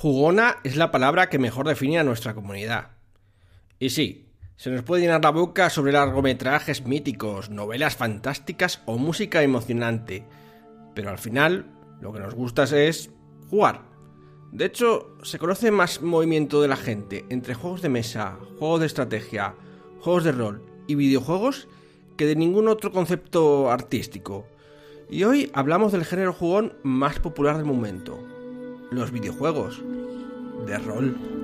Jugona es la palabra que mejor define a nuestra comunidad. Y sí, se nos puede llenar la boca sobre largometrajes míticos, novelas fantásticas o música emocionante, pero al final lo que nos gusta es jugar. De hecho, se conoce más movimiento de la gente entre juegos de mesa, juegos de estrategia, juegos de rol y videojuegos que de ningún otro concepto artístico. Y hoy hablamos del género jugón más popular del momento, los videojuegos de rol.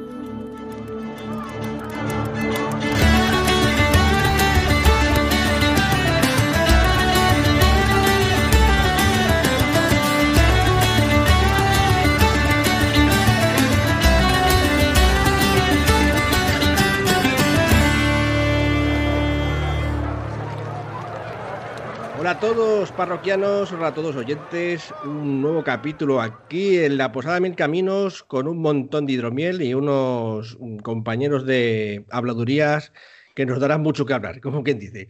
A todos parroquianos, hola a todos oyentes, un nuevo capítulo aquí en la Posada Mil Caminos con un montón de hidromiel y unos compañeros de habladurías que nos darán mucho que hablar, como quien dice.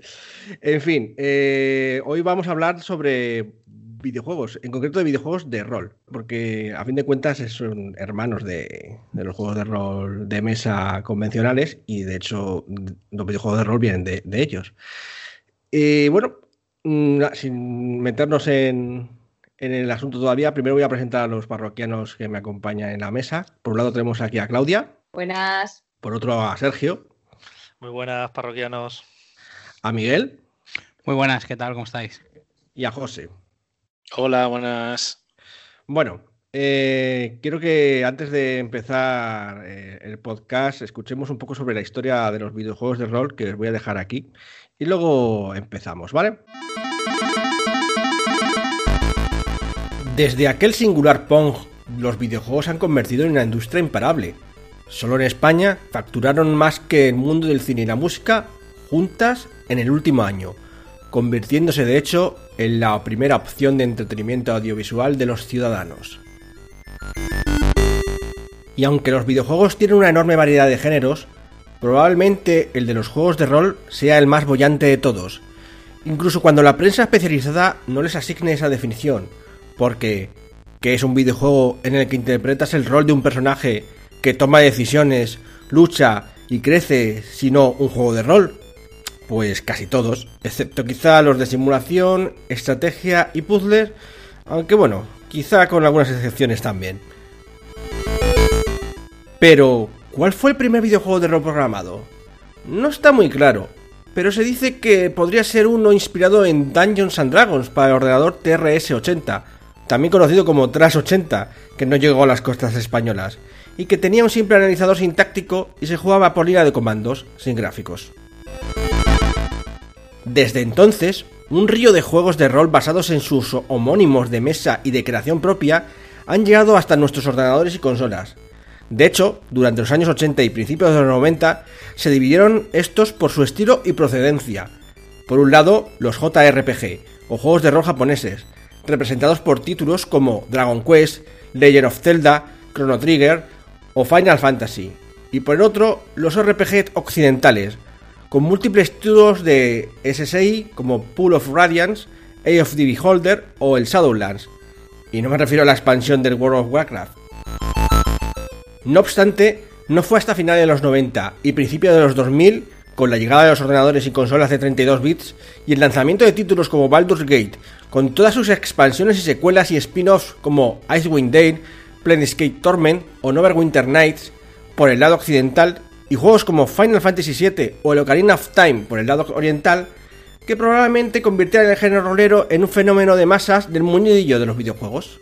En fin, eh, hoy vamos a hablar sobre videojuegos, en concreto de videojuegos de rol, porque a fin de cuentas son hermanos de, los juegos de rol de mesa convencionales y de hecho los videojuegos de rol vienen de, ellos. Y bueno, sin meternos en, el asunto todavía, primero voy a presentar a los parroquianos que me acompañan en la mesa. Por un lado tenemos aquí a Claudia. Buenas. Por otro a Sergio. Muy buenas, parroquianos. A Miguel. Muy buenas, ¿qué tal? ¿Cómo estáis? Y a José. Hola, buenas. Bueno, eh, quiero que antes de empezar eh, el podcast escuchemos un poco sobre la historia de los videojuegos de rol que os voy a dejar aquí y luego empezamos, ¿vale? Desde aquel singular Pong, los videojuegos han convertido en una industria imparable. Solo en España facturaron más que el mundo del cine y la música juntas en el último año, convirtiéndose de hecho en la primera opción de entretenimiento audiovisual de los ciudadanos. Y aunque los videojuegos tienen una enorme variedad de géneros, Probablemente el de los juegos de rol sea el más bollante de todos, incluso cuando la prensa especializada no les asigne esa definición, porque ¿qué es un videojuego en el que interpretas el rol de un personaje que toma decisiones, lucha y crece, sino un juego de rol? Pues casi todos, excepto quizá los de simulación, estrategia y puzzles, aunque bueno, quizá con algunas excepciones también. Pero, ¿Cuál fue el primer videojuego de rol programado? No está muy claro, pero se dice que podría ser uno inspirado en Dungeons and Dragons para el ordenador TRS-80, también conocido como TRAS-80, que no llegó a las costas españolas, y que tenía un simple analizador sintáctico y se jugaba por línea de comandos, sin gráficos. Desde entonces, un río de juegos de rol basados en sus homónimos de mesa y de creación propia han llegado hasta nuestros ordenadores y consolas, de hecho, durante los años 80 y principios de los 90 se dividieron estos por su estilo y procedencia. Por un lado, los JRPG, o juegos de rol japoneses, representados por títulos como Dragon Quest, Legend of Zelda, Chrono Trigger o Final Fantasy. Y por el otro, los RPG occidentales, con múltiples títulos de SSI como Pool of Radiance, Age of the Beholder o el Shadowlands. Y no me refiero a la expansión del World of Warcraft. No obstante, no fue hasta finales de los 90 y principios de los 2000, con la llegada de los ordenadores y consolas de 32 bits y el lanzamiento de títulos como Baldur's Gate, con todas sus expansiones y secuelas y spin-offs como Icewind Dale, Planescape Torment o Neverwinter Nights por el lado occidental y juegos como Final Fantasy VII o el Ocarina of Time por el lado oriental, que probablemente convirtieran el género rolero en un fenómeno de masas del muñidillo de los videojuegos.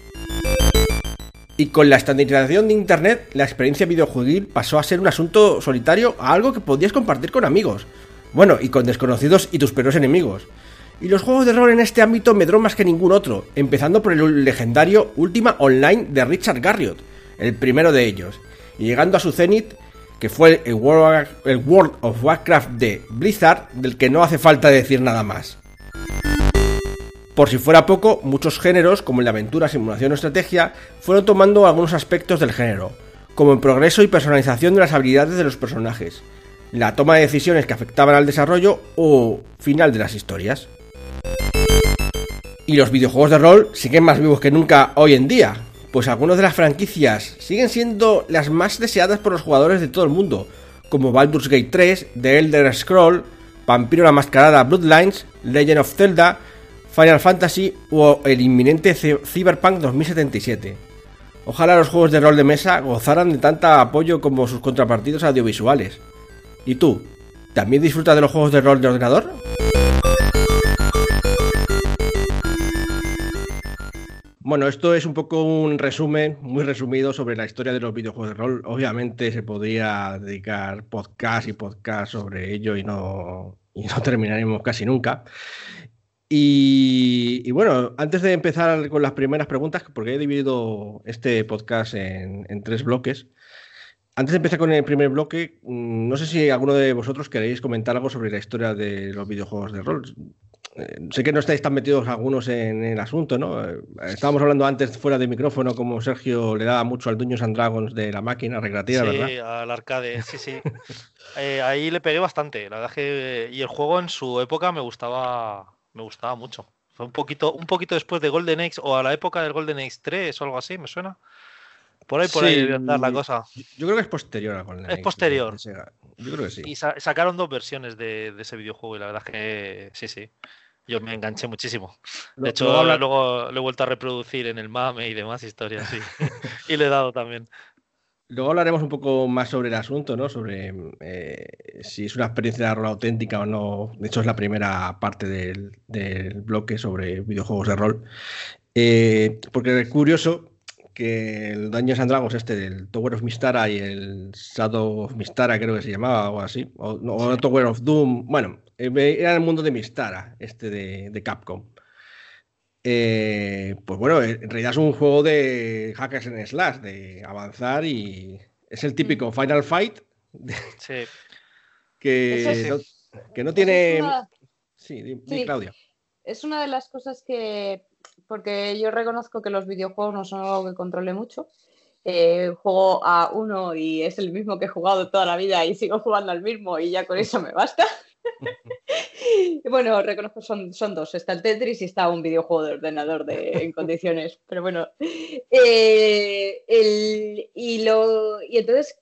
Y con la estandarización de Internet, la experiencia videojueguil pasó a ser un asunto solitario a algo que podías compartir con amigos. Bueno, y con desconocidos y tus peores enemigos. Y los juegos de rol en este ámbito medró más que ningún otro, empezando por el legendario Ultima Online de Richard Garriott, el primero de ellos, y llegando a su cenit, que fue el World of Warcraft de Blizzard, del que no hace falta decir nada más. Por si fuera poco, muchos géneros, como el de aventura, simulación o estrategia, fueron tomando algunos aspectos del género, como el progreso y personalización de las habilidades de los personajes, la toma de decisiones que afectaban al desarrollo o final de las historias. Y los videojuegos de rol siguen más vivos que nunca hoy en día, pues algunas de las franquicias siguen siendo las más deseadas por los jugadores de todo el mundo, como Baldur's Gate 3, The Elder Scroll, Vampiro la Mascarada Bloodlines, Legend of Zelda, Final Fantasy o el inminente Cyberpunk 2077. Ojalá los juegos de rol de mesa gozaran de tanta apoyo como sus contrapartidos audiovisuales. ¿Y tú? ¿También disfrutas de los juegos de rol de ordenador? Bueno, esto es un poco un resumen, muy resumido sobre la historia de los videojuegos de rol. Obviamente se podría dedicar podcast y podcast sobre ello y no, y no terminaremos casi nunca. Y, bueno, antes de empezar con las primeras preguntas, porque he dividido este podcast en, tres bloques, antes de empezar con el primer bloque, mm, no sé si alguno de vosotros queréis comentar algo sobre la historia de los videojuegos de rol. Eh, sé que no estáis tan metidos algunos en el asunto, ¿no? Eh, estábamos hablando antes fuera de micrófono como Sergio le daba mucho al Dungeons and Dragons de la máquina recreativa, ¿verdad? Sí, al arcade, sí, sí. Eh, ahí le pegué bastante, la verdad que... Y el juego en su época me gustaba me gustaba mucho. Fue un poquito, un poquito después de Golden Axe o a la época del Golden Axe 3 o algo así, ¿me suena? Por ahí, por ahí andar la cosa. Yo creo que es posterior a Golden Es posterior. Yo creo que sí. Y sacaron dos versiones de, ese videojuego y la verdad es que sí, sí. Yo me enganché muchísimo. De hecho, luego, lo he vuelto a reproducir en el MAME y demás historias, sí. y le he dado también. Luego hablaremos un poco más sobre el asunto, ¿no? Sobre eh, si es una experiencia de rol auténtica o no. De hecho, es la primera parte del, bloque sobre videojuegos de rol. Eh, porque es curioso que el Dungeons and Dragons este del Tower of Mistara y el Shadow of Mistara creo que se llamaba o así, o, no, Tower of Doom, bueno, eh, era el mundo de Mistara, este de Capcom. Eh, pues bueno, en realidad es un juego de hackers en slash, de avanzar y es el típico mm. Final Fight que, no, que, no, tiene... Sí, Claudia. Es una de las cosas que, porque yo reconozco que los videojuegos no son algo que controle mucho. Eh, juego a uno y es el mismo que he jugado toda la vida y sigo jugando al mismo y ya con eso me basta. bueno, reconozco, son, son dos. Está el Tetris y está un videojuego de ordenador de, en condiciones. Pero bueno. Eh, y, lo, y entonces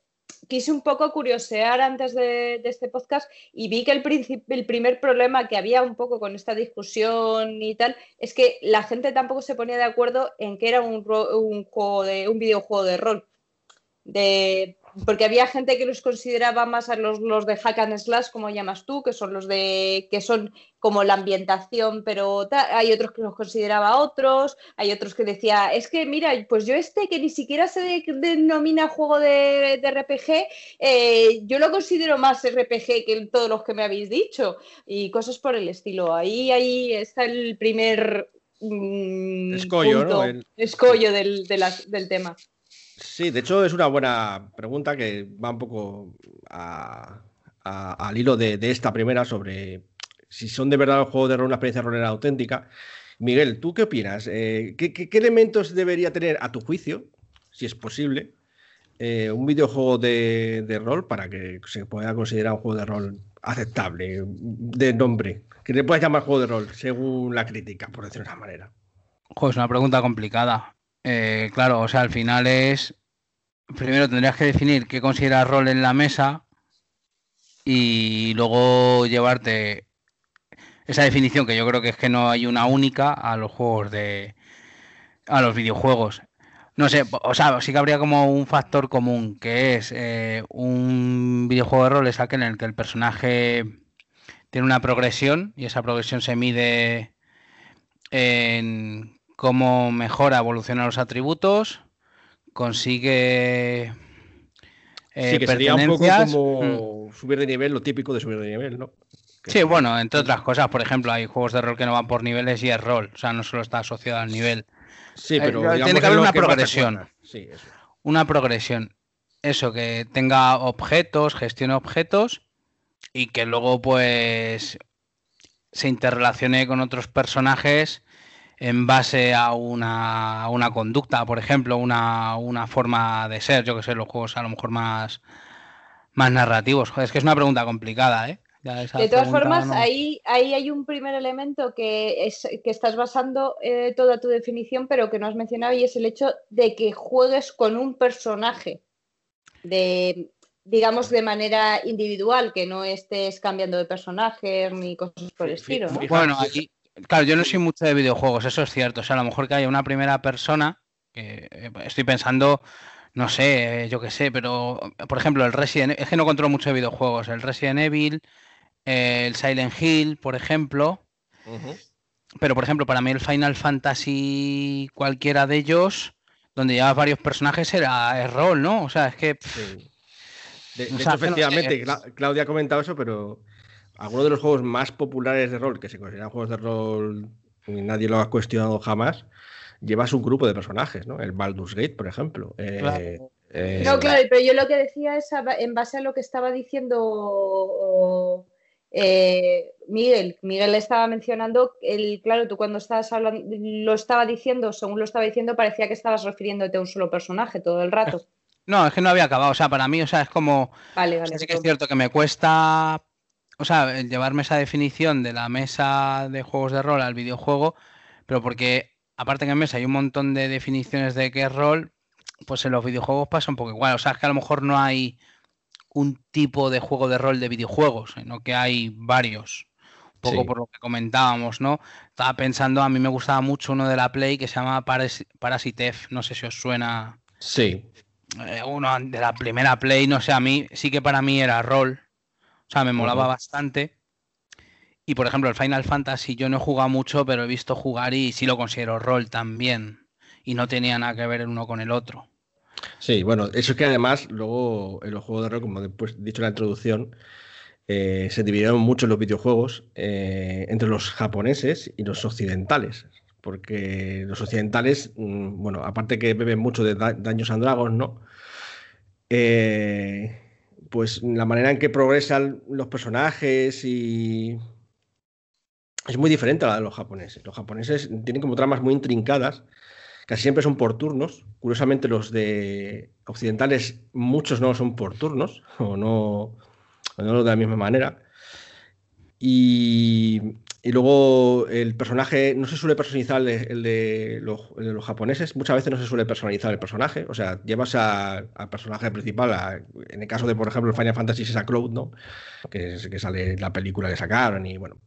quise un poco curiosear antes de, este podcast y vi que el, el, primer problema que había un poco con esta discusión y tal es que la gente tampoco se ponía de acuerdo en que era un, un, juego de, un videojuego de rol. De, porque había gente que los consideraba más a los, los, de hack and slash, como llamas tú, que son los de que son como la ambientación, pero hay otros que los consideraba otros, hay otros que decía, es que mira, pues yo este que ni siquiera se denomina juego de, RPG, eh, yo lo considero más RPG que todos los que me habéis dicho y cosas por el estilo. Ahí, ahí está el primer mm, escollo, ¿no? escollo del, del tema. Sí, de hecho es una buena pregunta que va un poco al hilo de, esta primera sobre si son de verdad los juegos de rol una experiencia rolera auténtica. Miguel, ¿tú qué opinas? Eh, ¿qué, elementos debería tener a tu juicio, si es posible, eh, un videojuego de, rol para que se pueda considerar un juego de rol aceptable, de nombre? Que le puedas llamar juego de rol, según la crítica, por decirlo de una manera. es una pregunta complicada. Eh, claro, o sea, al final es. Primero tendrías que definir qué consideras rol en la mesa y luego llevarte esa definición, que yo creo que es que no hay una única a los juegos de. a los videojuegos. No sé, o sea, sí que habría como un factor común, que es eh, un videojuego de rol es aquel en el que el personaje tiene una progresión y esa progresión se mide en cómo mejora, evoluciona los atributos, consigue. Eh, sí, que sería un poco como mm. subir de nivel, lo típico de subir de nivel, ¿no? sí, bueno, entre otras cosas, por ejemplo, hay juegos de rol que no van por niveles y es rol, o sea, no solo está asociado al nivel. Sí, pero eh, tiene que haber una progresión. Sí, eso. Una progresión. Eso, que tenga objetos, gestione objetos y que luego, pues, se interrelacione con otros personajes en base a una, una conducta, por ejemplo, una, una, forma de ser, yo que sé, los juegos a lo mejor más, más narrativos. es que es una pregunta complicada, ¿eh? de todas formas, ahí, ahí hay un primer elemento que, es, que estás basando eh, toda tu definición, pero que no has mencionado, y es el hecho de que juegues con un personaje, de, digamos, de manera individual, que no estés cambiando de personajes ni cosas por el estilo. Bueno, aquí, claro, yo no soy mucho de videojuegos, eso es cierto. O sea, a lo mejor que haya una primera persona, que eh, estoy pensando no sé, yo qué sé, pero por ejemplo, el Resident es que no controlo mucho de videojuegos, el Resident Evil, el Silent Hill, por ejemplo. Pero, por ejemplo, para mí el Final Fantasy, cualquiera de ellos, donde llevas varios personajes, era el rol, ¿no? O sea, es que. De, hecho, efectivamente, Claudia ha comentado eso, pero algunos de los juegos más populares de rol, que se consideran juegos de rol y nadie lo ha cuestionado jamás, llevas un grupo de personajes, ¿no? El Baldur's Gate, por ejemplo. Eh, eh, no, claro, pero yo lo que decía es en base a lo que estaba diciendo eh, Miguel, Miguel estaba mencionando, el, claro, tú cuando estabas hablando, lo estaba diciendo, según lo estaba diciendo, parecía que estabas refiriéndote a un solo personaje todo el rato. No, es que no había acabado, o sea, para mí, o sea, es como... Vale, vale. Sí que es cierto que me cuesta, o sea, llevarme esa definición de la mesa de juegos de rol al videojuego, pero porque, aparte que en mesa hay un montón de definiciones de qué es rol, pues en los videojuegos pasa un poco igual, o sea, es que a lo mejor no hay un tipo de juego de rol de videojuegos, sino que hay varios. Un poco por lo que comentábamos, ¿no? Estaba pensando, a mí me gustaba mucho uno de la Play que se llama Paras Parasitef, no sé si os suena. Sí. Eh, uno de la primera Play, no sé, a mí sí que para mí era rol. O sea, me molaba bastante. Y por ejemplo, el Final Fantasy yo no he jugado mucho, pero he visto jugar y sí lo considero rol también. Y no tenía nada que ver el uno con el otro. Sí, bueno, eso es que además luego en los juegos de rol, como después he dicho en la introducción, eh, se dividieron mucho los videojuegos eh, entre los japoneses y los occidentales. Porque los occidentales, mm, bueno, aparte que beben mucho de Daños and Dragons, ¿no? Eh, pues la manera en que progresan los personajes y. es muy diferente a la de los japoneses. Los japoneses tienen como tramas muy intrincadas casi siempre son por turnos. Curiosamente, los de occidentales, muchos no son por turnos, o no, no de la misma manera. Y, luego el personaje, no se suele personalizar el de, los, japoneses, muchas veces no se suele personalizar el personaje, o sea, llevas al personaje principal, en el caso de, por ejemplo, el Final Fantasy es a Cloud, ¿no? Que, que sale la película que sacaron y bueno.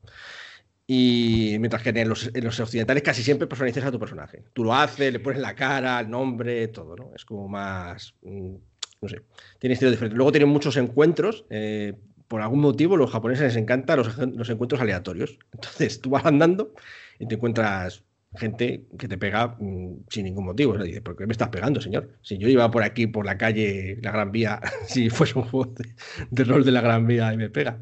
Y mientras que en los, occidentales casi siempre personalizas a tu personaje. Tú lo haces, le pones la cara, el nombre, todo, ¿no? Es como más. Mm, no sé. Tiene estilo diferente. Luego tienen muchos encuentros. Eh, por algún motivo, los japoneses les encantan los, encuentros aleatorios. Entonces, tú vas andando y te encuentras gente que te pega mm, sin ningún motivo. Sea, dices, ¿por qué me estás pegando, señor? Si yo iba por aquí, por la calle, la Gran Vía, si fuese un juego de rol de la Gran Vía y me pega.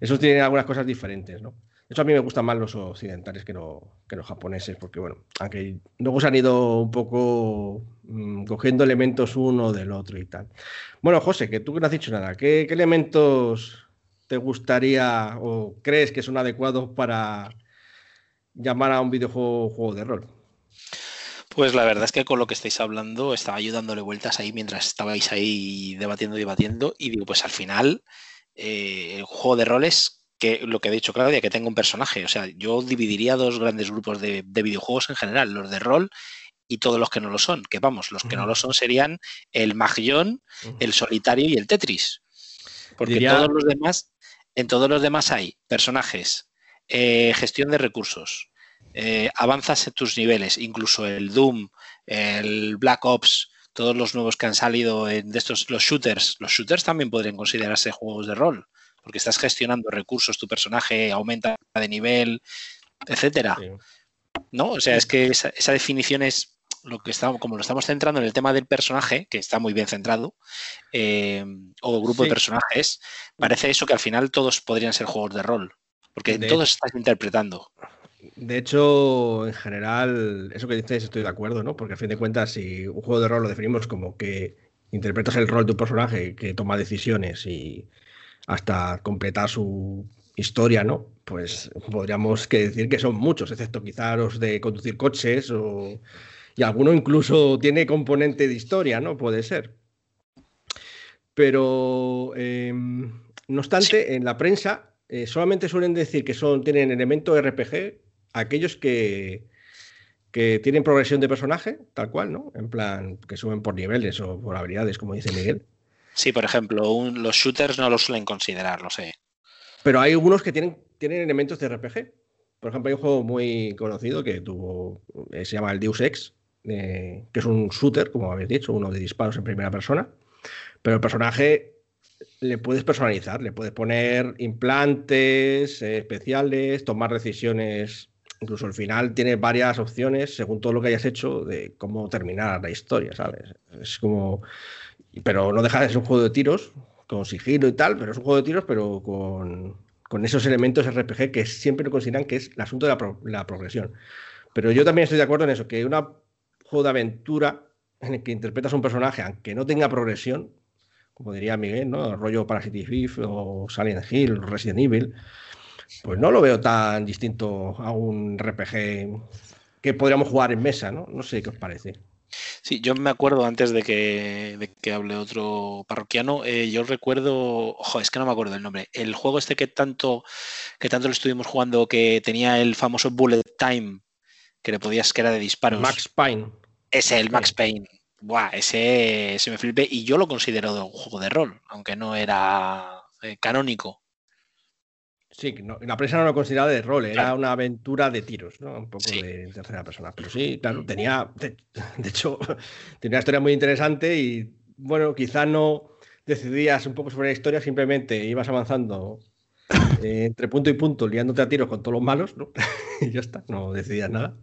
Eso tiene algunas cosas diferentes, ¿no? Eso a mí me gustan más los occidentales que, los japoneses, porque bueno, aunque luego se han ido un poco mm, cogiendo elementos uno del otro y tal. Bueno, José, que tú no has dicho nada, ¿qué, elementos te gustaría o crees que son adecuados para llamar a un videojuego juego de rol? Pues la verdad es que con lo que estáis hablando estaba yo dándole vueltas ahí mientras estabais ahí debatiendo, debatiendo y digo, pues al final eh, el juego de roles que lo que ha dicho Claudia, que tenga un personaje. O sea, yo dividiría dos grandes grupos de, videojuegos en general, los de rol y todos los que no lo son. Que vamos, los que no lo son serían el Magión, el Solitario y el Tetris. Porque todos los demás, en todos los demás hay personajes, eh, gestión de recursos, eh, avanzas en tus niveles, incluso el Doom, el Black Ops, todos los nuevos que han salido de estos, los shooters. Los shooters también podrían considerarse juegos de rol porque estás gestionando recursos, tu personaje aumenta de nivel, etcétera. ¿No? O sea, es que esa, definición es lo que estamos, como lo estamos centrando en el tema del personaje, que está muy bien centrado, eh, o grupo de personajes, parece eso que al final todos podrían ser juegos de rol, porque todos estás interpretando. De hecho, en general, eso que dices estoy de acuerdo, ¿no? Porque a fin de cuentas, si un juego de rol lo definimos como que interpretas el rol de un personaje que toma decisiones y, hasta completar su historia, ¿no? Pues podríamos que decir que son muchos, excepto quizá los de conducir coches o... y alguno incluso tiene componente de historia, ¿no? Puede ser. Pero, em, no obstante, en la prensa eh, solamente suelen decir que son, tienen elemento RPG aquellos que, que tienen progresión de personaje, tal cual, ¿no? En plan, que suben por niveles o por habilidades, como dice Miguel. Sí, por ejemplo, un- los shooters no lo suelen considerar, lo sé. Pero hay algunos que tienen, tienen elementos de RPG. Por ejemplo, hay un juego muy conocido que tuvo, eh, se llama el Deus Ex, eh, que es un shooter, como habéis dicho, uno de disparos en primera persona. Pero el personaje le puedes personalizar, le puedes poner implantes eh, especiales, tomar decisiones. Incluso al final tiene varias opciones según todo lo que hayas hecho de cómo terminar la historia, ¿sabes? Es como. Pero no deja de ser un juego de tiros, con sigilo y tal, pero es un juego de tiros, pero con, con esos elementos RPG que siempre lo consideran que es el asunto de la, pro- la progresión. Pero yo también estoy de acuerdo en eso, que un juego de aventura en el que interpretas a un personaje, aunque no tenga progresión, como diría Miguel, ¿no? El rollo Parasite Eve o Silent Hill, Resident Evil, pues no lo veo tan distinto a un RPG que podríamos jugar en mesa, ¿no? No sé qué os parece. Sí, yo me acuerdo antes de que, de que hable otro parroquiano, eh, yo recuerdo, ojo, es que no me acuerdo el nombre, el juego este que tanto, que tanto lo estuvimos jugando, que tenía el famoso Bullet Time, que le podías, que era de disparos. Max Payne. Ese, el Max Payne. Buah, ese se me flipé y yo lo considero un juego de rol, aunque no era eh, canónico. Sí, no- la prensa no lo consideraba de rol, era una aventura de tiros, ¿no? Un poco Sí. de tercera persona. Pero sí, claro, tenía, de, de hecho, tenía una historia muy interesante y, bueno, quizá no decidías un poco sobre la historia, simplemente ibas avanzando eh, entre punto y punto, liándote a tiros con todos los malos, ¿no? y ya está, no decidías nada.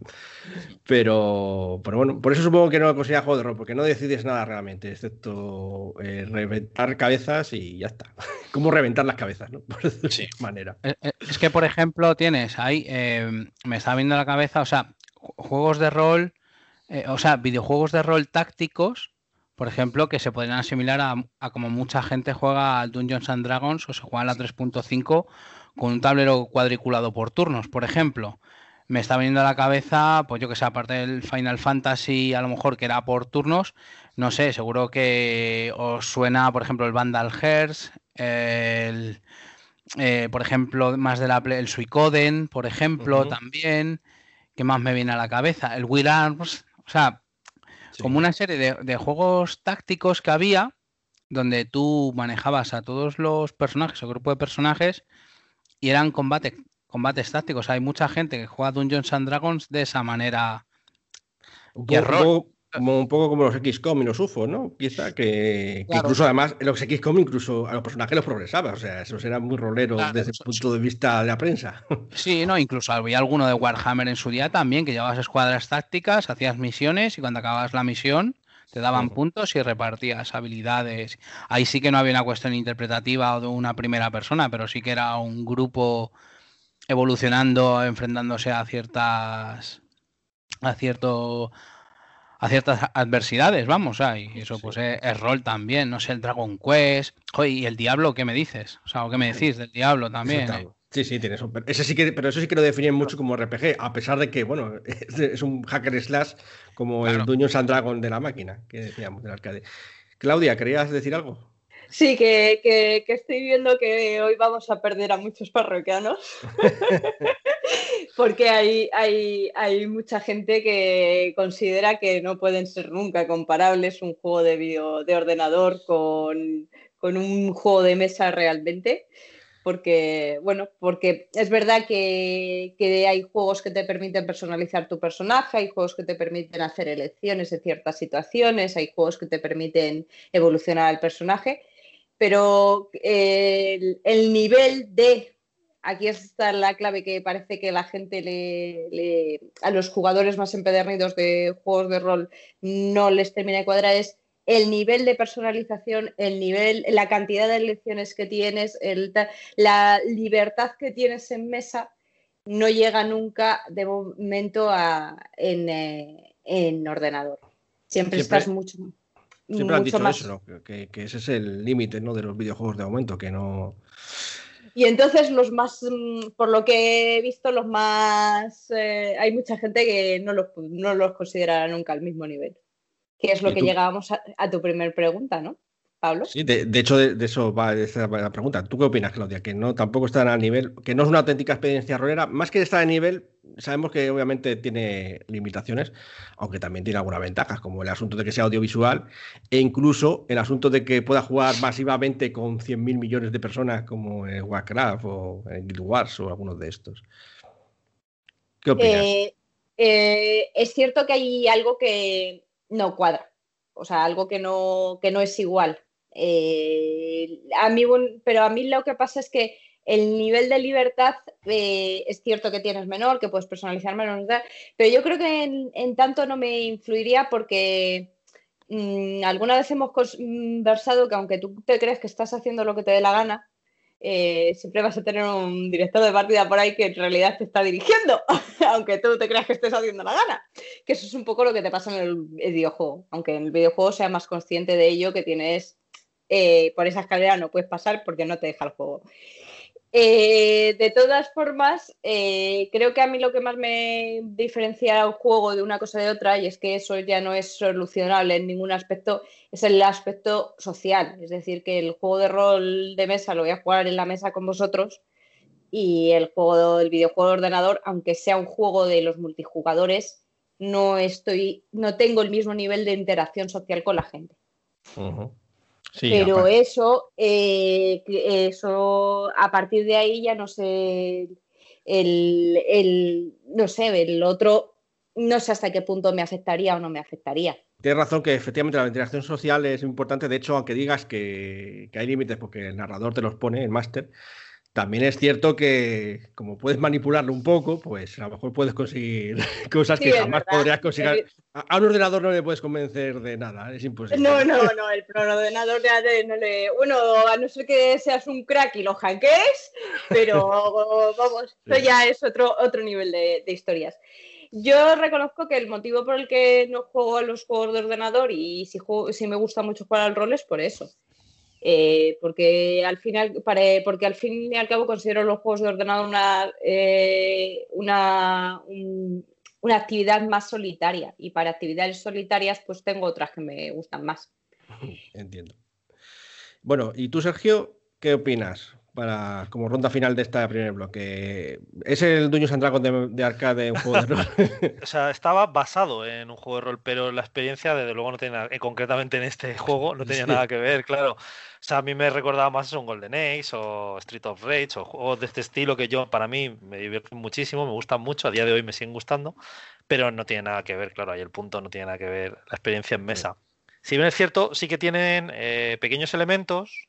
Pero, pero bueno, por eso supongo que no lo considera juego de rol, porque no decides nada realmente, excepto eh, reventar cabezas y ya está. Cómo reventar las cabezas, ¿no? Por decirlo Sí. de manera. Eh, Es que, por ejemplo, tienes ahí, eh, me está viendo la cabeza, o sea, ju- juegos de rol, o sea, videojuegos de rol tácticos, por ejemplo, que se podrían asimilar a, a como mucha gente juega al Dungeons and Dragons o se juega a la 3.5 con un tablero cuadriculado por turnos, por ejemplo. Me está viniendo a la cabeza, pues yo que sé, aparte del Final Fantasy, a lo mejor que era por turnos, no sé, seguro que os suena, por ejemplo, el Vandal Hearts, el, eh, por ejemplo, más de la el Suicoden, por ejemplo, también. ¿Qué más me viene a la cabeza? El Will Arms, o sea, Sí. como una serie de, de juegos tácticos que había, donde tú manejabas a todos los personajes o grupo de personajes y eran combate, combates tácticos. Hay mucha gente que juega Dungeons and Dragons de esa manera. Un y como, un poco como los XCOM y los UFO, ¿no? Quizá que, que Claro. incluso además los XCOM incluso a los personajes los progresaba, o sea, esos eran muy roleros Claro, desde el eso- punto de vista de la prensa. Sí, no, incluso había alguno de Warhammer en su día también, que llevabas escuadras tácticas, hacías misiones y cuando acababas la misión te daban puntos y repartías habilidades. Ahí sí que no había una cuestión interpretativa o de una primera persona, pero sí que era un grupo evolucionando, enfrentándose a ciertas a cierto a ciertas adversidades, vamos, sea, y eso pues es, es rol también, no sé, el Dragon Quest, Joder, y el Diablo, ¿qué me dices? O sea, ¿o ¿qué me decís del Diablo también? Eh? Sí, sí, tiene eso. Pero ese sí que, pero eso sí que lo definen mucho como RPG, a pesar de que, bueno, es, un hacker slash como el. Dungeons and Dragon de la máquina, que decíamos, del arcade. Claudia, ¿querías decir algo? Sí, que, que- que estoy viendo que hoy vamos a perder a muchos parroquianos. Porque hay, hay, hay mucha gente que considera que no pueden ser nunca comparables un juego de video de ordenador con, con un juego de mesa realmente. Porque, bueno, porque es verdad que, que hay juegos que te permiten personalizar tu personaje, hay juegos que te permiten hacer elecciones de ciertas situaciones, hay juegos que te permiten evolucionar al personaje, pero eh, el, el nivel de, aquí está la clave que parece que la gente le, le- a los jugadores más empedernidos de juegos de rol no les termina de cuadrar, es el nivel de personalización, el nivel, la cantidad de elecciones que tienes, el la libertad que tienes en mesa no llega nunca de momento a, en, eh, en ordenador. Siempre, Siempre- estás mucho, Siempre han dicho más eso, ¿no? Que, que ese es el límite ¿no? de los videojuegos de momento, que no. Y entonces los más, mm, por lo que he visto, los más, eh, hay mucha gente que no los, no los considerará nunca al mismo nivel. Que es lo ¿Y que tú? llegábamos a, a tu primer pregunta, ¿no? Pablo. Sí, de, de hecho, de, de eso va esta la pregunta. ¿Tú qué opinas, Claudia? Que no tampoco están a nivel, que no es una auténtica experiencia rolera. Más que estar a nivel, sabemos que obviamente tiene limitaciones, aunque también tiene algunas ventajas, como el asunto de que sea audiovisual e incluso el asunto de que pueda jugar masivamente con 100.000 millones de personas como en Warcraft o en Guild Wars o algunos de estos. ¿Qué opinas? Eh, eh, es cierto que hay algo que no cuadra, o sea, algo que no, que no es igual. Eh, a mí, pero a mí lo que pasa es que el nivel de libertad eh, es cierto que tienes menor, que puedes personalizar menos, pero yo creo que en, tanto no me influiría porque mm, alguna vez hemos conversado que aunque tú te crees que estás haciendo lo que te dé la gana, eh, siempre vas a tener un director de partida por ahí que en realidad te está dirigiendo, aunque tú te creas que estés haciendo la gana. Que eso es un poco lo que te pasa en el videojuego, aunque en el videojuego sea más consciente de ello, que tienes eh, por esa escalera no puedes pasar porque no te deja el juego. Eh, de todas formas, eh, creo que a mí lo que más me diferencia un juego de una cosa de otra, y es que eso ya no es solucionable en ningún aspecto, es el aspecto social. Es decir, que el juego de rol de mesa lo voy a jugar en la mesa con vosotros y el juego del videojuego de ordenador, aunque sea un juego de los multijugadores, no estoy, no tengo el mismo nivel de interacción social con la gente. Uh. Sí, Pero aparte- eso, eh, eso, a partir de ahí ya no sé, el, el- no sé, el otro, no sé hasta qué punto me afectaría o no me afectaría. Tienes razón que efectivamente la interacción social es importante. De hecho, aunque digas que, que hay límites porque el narrador te los pone, el máster, también es cierto que como puedes manipularlo un poco, pues a lo mejor puedes conseguir cosas Sí, que jamás verdad. podrías conseguir. A, un ordenador no le puedes convencer de nada, es imposible. No, no, no, el ordenador no le. Bueno, a no ser que seas un crack y lo hackees, pero vamos, esto Sí. ya es otro, otro nivel de, de historias. Yo reconozco que el motivo por el que no juego a los juegos de ordenador y si, juego- si me gusta mucho jugar al rol es por eso. Eh, porque al final, porque al fin y al cabo considero los juegos de ordenador una, eh, una, un- una actividad más solitaria y para actividades solitarias pues tengo otras que me gustan más. Entiendo. Bueno, ¿y tú, Sergio, qué opinas? Para, como ronda final de este primer bloque. ¿Es el Dungeons and Dragons de, de arcade un juego de rol? O sea, estaba basado en un juego de rol, pero la experiencia, desde luego, no tenía concretamente en este juego, no tenía Sí. nada que ver, claro. O sea, a mí me recordaba más un Golden Age o Street of Rage o juegos de este estilo que yo, para mí, me divierten muchísimo, me gustan mucho, a día de hoy me siguen gustando, pero no tiene nada que ver, claro, ahí el punto no tiene nada que ver la experiencia en mesa. Si bien es cierto, sí que tienen eh, pequeños elementos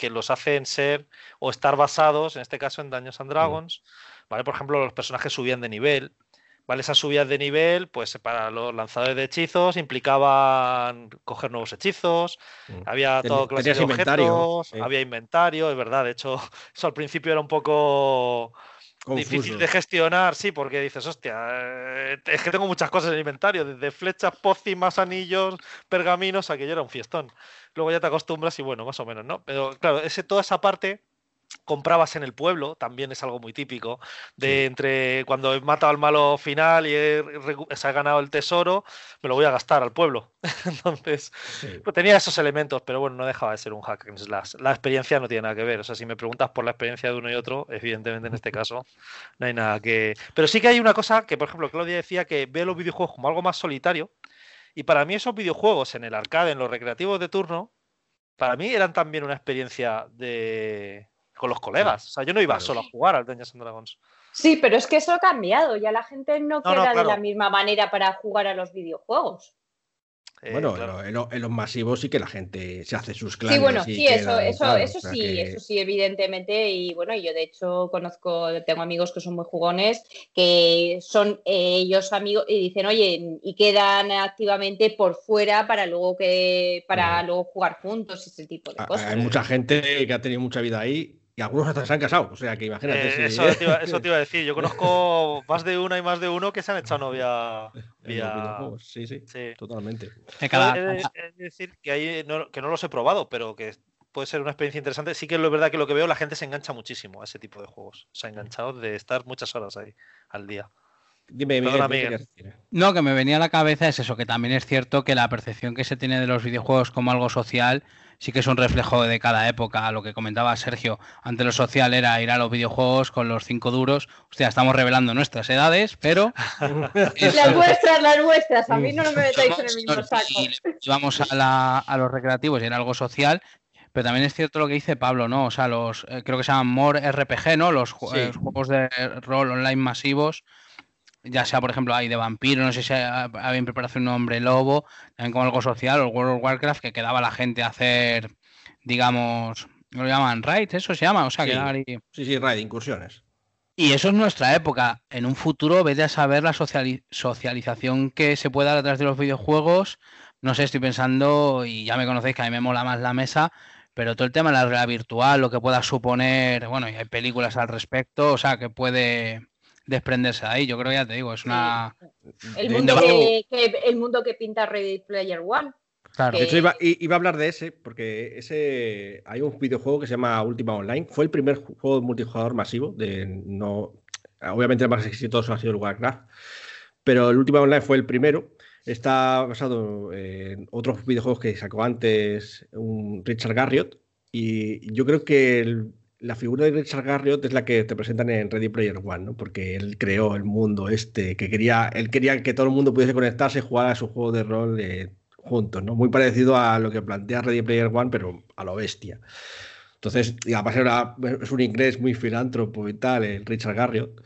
que los hacen ser o estar basados, en este caso en Dungeons and Dragons, ¿vale? Por ejemplo, los personajes subían de nivel, ¿vale? Esas subidas de nivel, pues para los lanzadores de hechizos implicaban coger nuevos hechizos, Mm. había todo clase de inventario, objetos, sí. había inventario, es verdad, de hecho, eso al principio era un poco difícil Confuso. de gestionar, sí, porque dices, hostia, eh, es que tengo muchas cosas en el inventario, desde flechas, pócimas, anillos, pergaminos, aquello era un fiestón. Luego ya te acostumbras y bueno, más o menos, ¿no? Pero claro, ese, toda esa parte comprabas en el pueblo, también es algo muy típico, de entre cuando he matado al malo final y he, se ha ganado el tesoro, me lo voy a gastar al pueblo. Entonces, Sí. pues tenía esos elementos, pero bueno, no dejaba de ser un hack and slash. La experiencia no tiene nada que ver. O sea, si me preguntas por la experiencia de uno y otro, evidentemente en este caso no hay nada que. Pero sí que hay una cosa que, por ejemplo, Claudia decía que ve los videojuegos como algo más solitario. Y para mí, esos videojuegos en el arcade, en los recreativos de turno, para mí eran también una experiencia de con los colegas. O sea, yo no iba claro. solo a jugar al Dungeons and Dragons. Sí, pero es que eso ha cambiado, ya la gente no No, queda no, de la misma manera para jugar a los videojuegos. Eh, Bueno, claro. en, lo- en lo- en los masivos sí que la gente se hace sus clanes. Sí, bueno, y sí, eso, eso, claro, eso o sea sí, que- eso sí, evidentemente. Y bueno, yo de hecho conozco, tengo amigos que son muy jugones, que son eh, ellos amigos y dicen, oye, y quedan activamente por fuera para luego que, para luego jugar juntos, ese tipo de a- cosas. Hay mucha gente que ha tenido mucha vida ahí y algunos hasta se han casado. O sea que imagínate. Eh, si- eso, te iba, eso te iba a decir. Yo conozco más de una y más de uno que se han echado novia vía. Sí, sí, Sí. totalmente. He de- he de decir que, ahí no, que no los he probado, pero que puede ser una experiencia interesante. Sí que es verdad que lo que veo, la gente se engancha muchísimo a ese tipo de juegos. Se ha enganchado de estar muchas horas ahí al día. Dime, Miguel. Perdona, ¿qué Miguel. No, que me venía a la cabeza es eso, que también es cierto que la percepción que se tiene de los videojuegos como algo social sí que es un reflejo de cada época. Lo que comentaba Sergio, antes lo social era ir a los videojuegos con los cinco duros. Hostia, estamos revelando nuestras edades, pero Las vuestras, las vuestras. A mí no me metáis en el mismo saco. y le llevamos a, la- a los recreativos y era algo social. Pero también es cierto lo que dice Pablo, ¿no? O sea, los eh, creo que se llaman More RPG, ¿no? Los Sí. eh, juegos de rol online masivos, ya sea, por ejemplo, hay de vampiro, no sé si ha- había en preparación un hombre lobo, también como algo social, o el World of Warcraft, que quedaba la gente a hacer, digamos, lo llaman raids, eso se llama, o sea, Sí. ahí. Sí, sí, raid, incursiones. Y eso es nuestra época. En un futuro, vete a saber la sociali- socialización que se puede dar a través de los videojuegos. No sé, estoy pensando, y ya me conocéis que a mí me mola más la mesa, pero todo el tema de la realidad virtual, lo que pueda suponer, bueno, y hay películas al respecto, o sea, que puede desprenderse de ahí. Yo creo que ya te digo, es una. El mundo, que, que- el mundo que pinta Ready Player One. Claro. De hecho, iba, a hablar de ese, porque ese hay un videojuego que se llama Ultima Online. Fue el primer ju- juego multijugador masivo. De no, obviamente el más exitoso ha sido el Warcraft, pero el Ultima Online fue el primero. Está basado en otros videojuegos que sacó antes un Richard Garriott. Y yo creo que el- la figura de Richard Garriott es la que te presentan en Ready Player One. Porque él creó el mundo este, que quería, él quería que todo el mundo pudiese conectarse y jugar a su juego de rol eh, juntos, ¿no? Muy parecido a lo que plantea Ready Player One, pero a lo bestia. Entonces, y además era- es un inglés muy filántropo y tal, el Richard Garriott.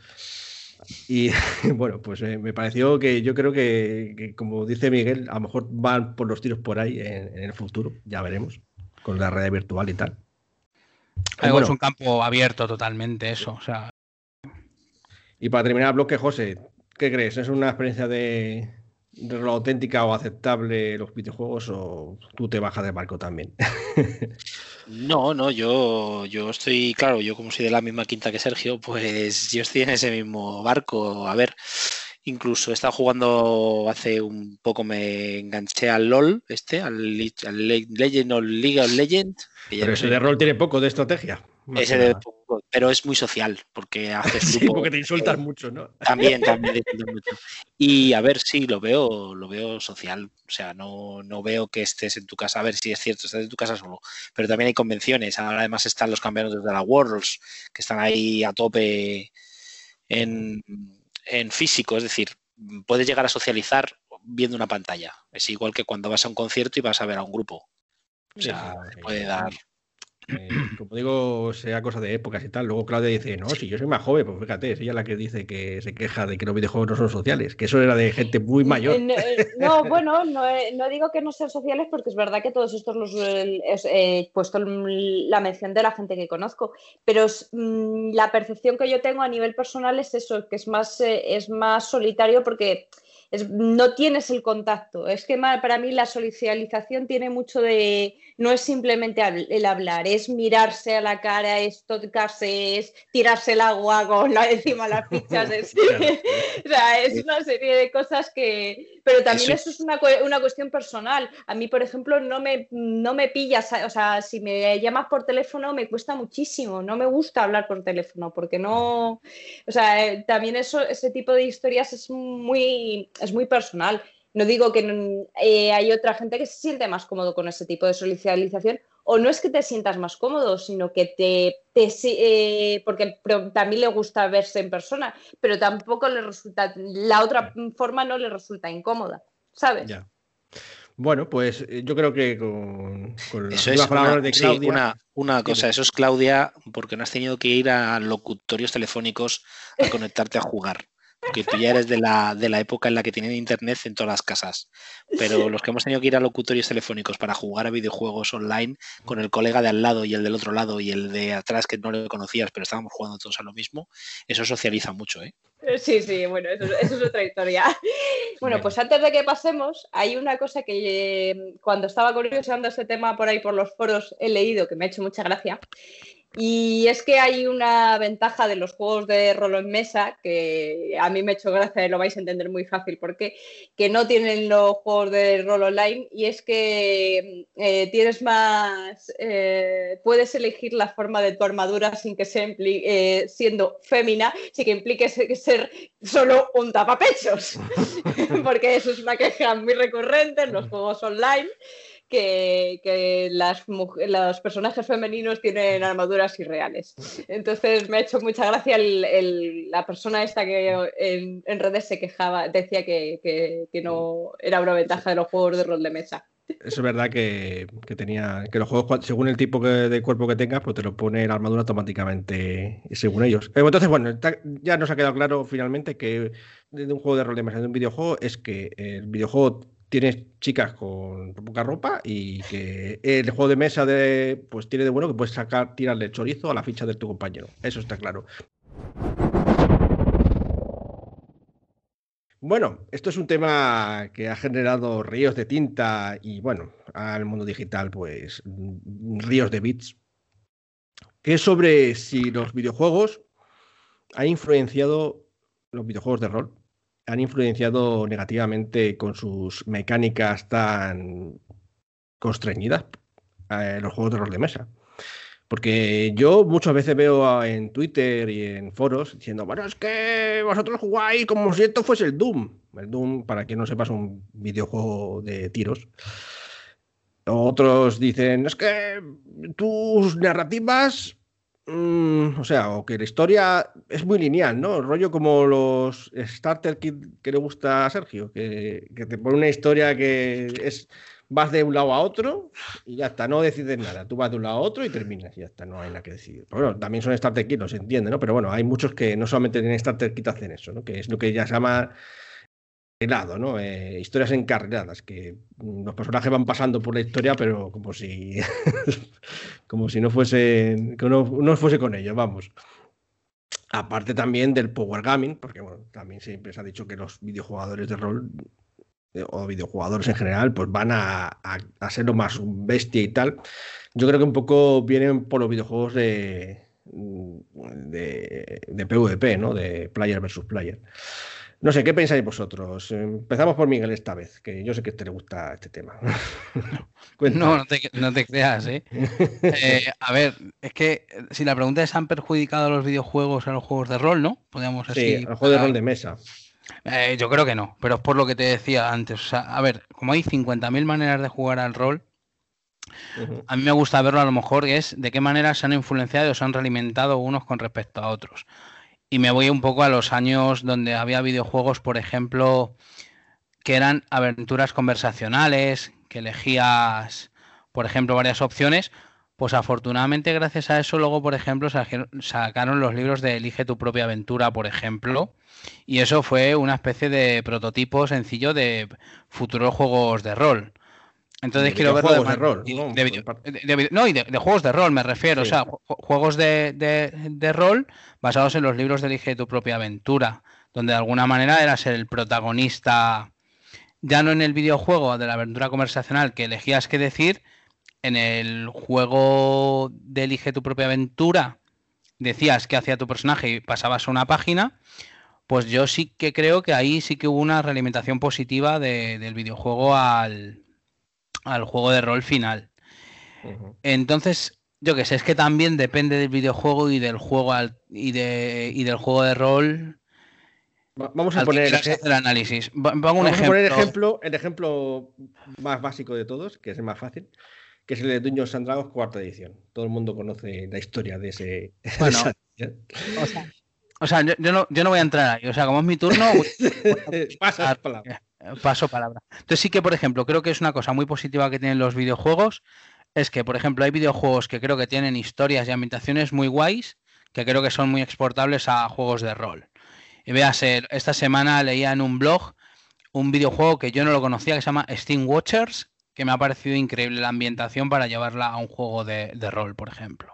Y bueno, pues eh, me pareció que yo creo que, que, como dice Miguel, a lo mejor van por los tiros por ahí en, en el futuro, ya veremos, con la red virtual y tal. Algo Bueno, Es un campo abierto totalmente, eso. O sea, y para terminar el bloque, José, ¿qué crees? ¿Es una experiencia de, de rol auténtica o aceptable los videojuegos o tú te bajas del barco también? No, no, yo, yo estoy, claro, yo como soy de la misma quinta que Sergio, pues yo estoy en ese mismo barco. A ver, incluso he estado jugando hace un poco, me enganché al LOL, este, al, al Le- Legend o League of Legends. Pero no ese sé, de rol tiene poco de estrategia. ese de poco, pero es muy social, porque haces Sí, grupo. porque te insultas eh, mucho, ¿no? También, también mucho. Y a ver, sí, lo veo, lo veo social. O sea, no, no veo que estés en tu casa. A ver si es cierto, estás en tu casa solo. Pero también hay convenciones. Ahora además están los campeonatos de la Worlds, que están ahí a tope en, en físico. Es decir, puedes llegar a socializar viendo una pantalla. Es igual que cuando vas a un concierto y vas a ver a un grupo. O sea, sí. puede dar. Eh, como digo, sea cosa de épocas y tal. Luego Claudia dice, no, si yo soy más joven, pues fíjate, es ella la que dice que se queja de que los videojuegos no son sociales, que eso era de gente muy mayor. Eh, No, no, bueno, no, eh, no digo que no sean sociales porque es verdad que todos estos los eh, he puesto la mención de la gente que conozco, pero es, mm, la percepción que yo tengo a nivel personal es eso, que es más, eh, es más solitario porque es- no tienes el contacto. Es que para mí la socialización tiene mucho de, no es simplemente el hablar, es mirarse a la cara, es tocarse, es tirarse el agua con la encima de las fichas, es, o sea, es una serie de cosas que... Pero también Eso- eso es una, una cuestión personal. A mí, por ejemplo, no me, no me pillas, o sea, si me llamas por teléfono me cuesta muchísimo, no me gusta hablar por teléfono porque no... O sea, eh, también eso, ese tipo de historias es muy, es muy personal. No digo que eh, hay otra gente que se siente más cómodo con ese tipo de socialización, o no es que te sientas más cómodo, sino que te, te si- eh, porque también le gusta verse en persona, pero tampoco le resulta, la otra forma no le resulta incómoda, ¿sabes? Ya. Bueno, pues eh, yo creo que con, con las es una, palabras de sí, Claudia. una, una cosa, eso es Claudia, porque no has tenido que ir a locutorios telefónicos a conectarte a jugar. Porque tú ya eres de la, de la época en la que tienen internet en todas las casas. Pero los que hemos tenido que ir a locutorios telefónicos para jugar a videojuegos online con el colega de al lado y el del otro lado y el de atrás que no le conocías, pero estábamos jugando todos a lo mismo, eso socializa mucho, ¿eh? Sí, sí, bueno, eso, eso es otra historia. Bueno, pues antes de que pasemos, hay una cosa que eh, cuando estaba curioseando este tema por ahí por los foros he leído que me ha hecho mucha gracia, Y es que hay una ventaja de los juegos de rol en mesa que a mí me ha hecho gracia y lo vais a entender muy fácil porque que no tienen los juegos de rol online y es que eh, tienes más, eh, puedes elegir la forma de tu armadura sin que sea eh, siendo fémina, sin que implique ser solo un tapapechos, porque eso es una queja muy recurrente en los juegos online que, las, los personajes femeninos tienen armaduras irreales. Entonces me ha hecho mucha gracia la persona esta que en, redes se quejaba, decía que, no era una ventaja de los juegos de rol de mesa. Es verdad que, tenía que los juegos, según el tipo de cuerpo que tengas, pues te lo pone la armadura automáticamente según ellos. Eh, entonces, bueno, ya nos ha quedado claro finalmente que de un juego de rol de mesa, de un videojuego, es que el videojuego tienes chicas con poca ropa y que el juego de mesa de, pues tiene de bueno que puedes sacar, tirarle chorizo a la ficha de tu compañero. Eso está claro. Bueno, esto es un tema que ha generado ríos de tinta y bueno, al mundo digital, pues ríos de bits. Que es sobre si los videojuegos han influenciado los videojuegos de rol han influenciado negativamente con sus mecánicas tan constreñidas eh, los juegos de rol de mesa. Porque yo muchas veces veo en Twitter y en foros diciendo, bueno, es que vosotros jugáis como si esto fuese el Doom. El Doom, para quien no sepa, es un videojuego de tiros. Otros dicen, es que tus narrativas Mm, o sea, o que la historia es muy lineal, ¿no? El rollo como los starter kit que le gusta a Sergio, que, te pone una historia que es vas de un lado a otro y ya está, no decides nada. Tú vas de un lado a otro y terminas y ya está, no hay nada que decidir. bueno, también son starter kit, no se entiende, ¿no? Pero bueno, hay muchos que no solamente en starter kit hacen eso, ¿no? Que es lo que ya se llama lado, ¿no? Eh, historias encarriladas, que los personajes van pasando por la historia, pero como si como si no fuese que no, fuese con ellos, vamos. Aparte también del power gaming, porque bueno, también siempre se ha dicho que los videojugadores de rol eh, o videojugadores en general, pues van a, a, ser lo más bestia y tal. Yo creo que un poco vienen por los videojuegos de, de, de PvP, ¿no? De player versus player. No sé, ¿qué pensáis vosotros? Empezamos por Miguel esta vez, que yo sé que a usted le gusta este tema. no, no te, no te, creas, ¿eh? ¿eh? A ver, es que si la pregunta es, ¿han perjudicado a los videojuegos a los juegos de rol, no? Podríamos así. Sí, a los juegos de rol de mesa. Eh, yo creo que no, pero es por lo que te decía antes. O sea, a ver, como hay 50.000 maneras de jugar al rol, a mí me gusta verlo a lo mejor, es de qué manera se han influenciado o se han realimentado unos con respecto a otros. Y me voy un poco a los años donde había videojuegos, por ejemplo, que eran aventuras conversacionales, que elegías, por ejemplo, varias opciones. Pues afortunadamente gracias a eso luego, por ejemplo, sacaron los libros de Elige tu propia aventura, por ejemplo. Y eso fue una especie de prototipo sencillo de futuros juegos de rol. Entonces quiero ver juegos de, rol. no, y de, juegos de rol me refiero. O sea, juegos de, rol basados en los libros de Elige tu propia aventura, donde de alguna manera era ser el protagonista, ya no en el videojuego de la aventura conversacional que elegías qué decir, en el juego de Elige tu propia aventura decías qué hacía tu personaje y pasabas a una página. Pues yo sí que creo que ahí sí que hubo una realimentación positiva del videojuego al, al juego de rol final. Entonces, yo qué sé, es que también depende del videojuego y del juego y, de, y del juego de rol. Vamos a poner el análisis. Vamos ejemplo. a poner ejemplo, el ejemplo más básico de todos, que es el más fácil, que es el de Dungeons and Dragons cuarta edición. Todo el mundo conoce la historia de ese. Bueno, o sea, yo, no, yo no voy a entrar ahí. O sea, como es mi turno. Pasa palabra. Paso palabra. Entonces sí que, por ejemplo, creo que es una cosa muy positiva que tienen los videojuegos, es que, por ejemplo, hay videojuegos que creo que tienen historias y ambientaciones muy guays, que creo que son muy exportables a juegos de rol. Y véase, esta semana leía en un blog un videojuego que yo no lo conocía, que se llama Steam Watchers, que me ha parecido increíble la ambientación para llevarla a un juego de, de rol, por ejemplo.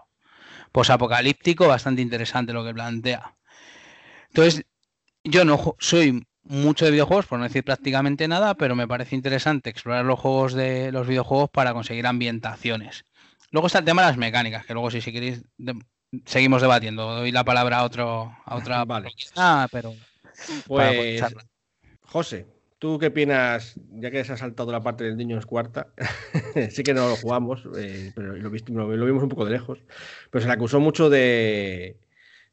Posapocalíptico, bastante interesante lo que plantea. Entonces, yo no soy mucho de videojuegos, por no decir prácticamente nada, pero me parece interesante explorar los juegos de los videojuegos para conseguir ambientaciones. Luego está el tema de las mecánicas, que luego si, si queréis de- seguimos debatiendo. Doy la palabra a otro, a otra Vale. Ah, pero Pues. José, ¿tú qué opinas, ya que se ha saltado la parte del niño en cuarta? sí que no lo jugamos, eh, pero lo, viste- lo- lo vimos un poco de lejos. Pero se le acusó mucho de,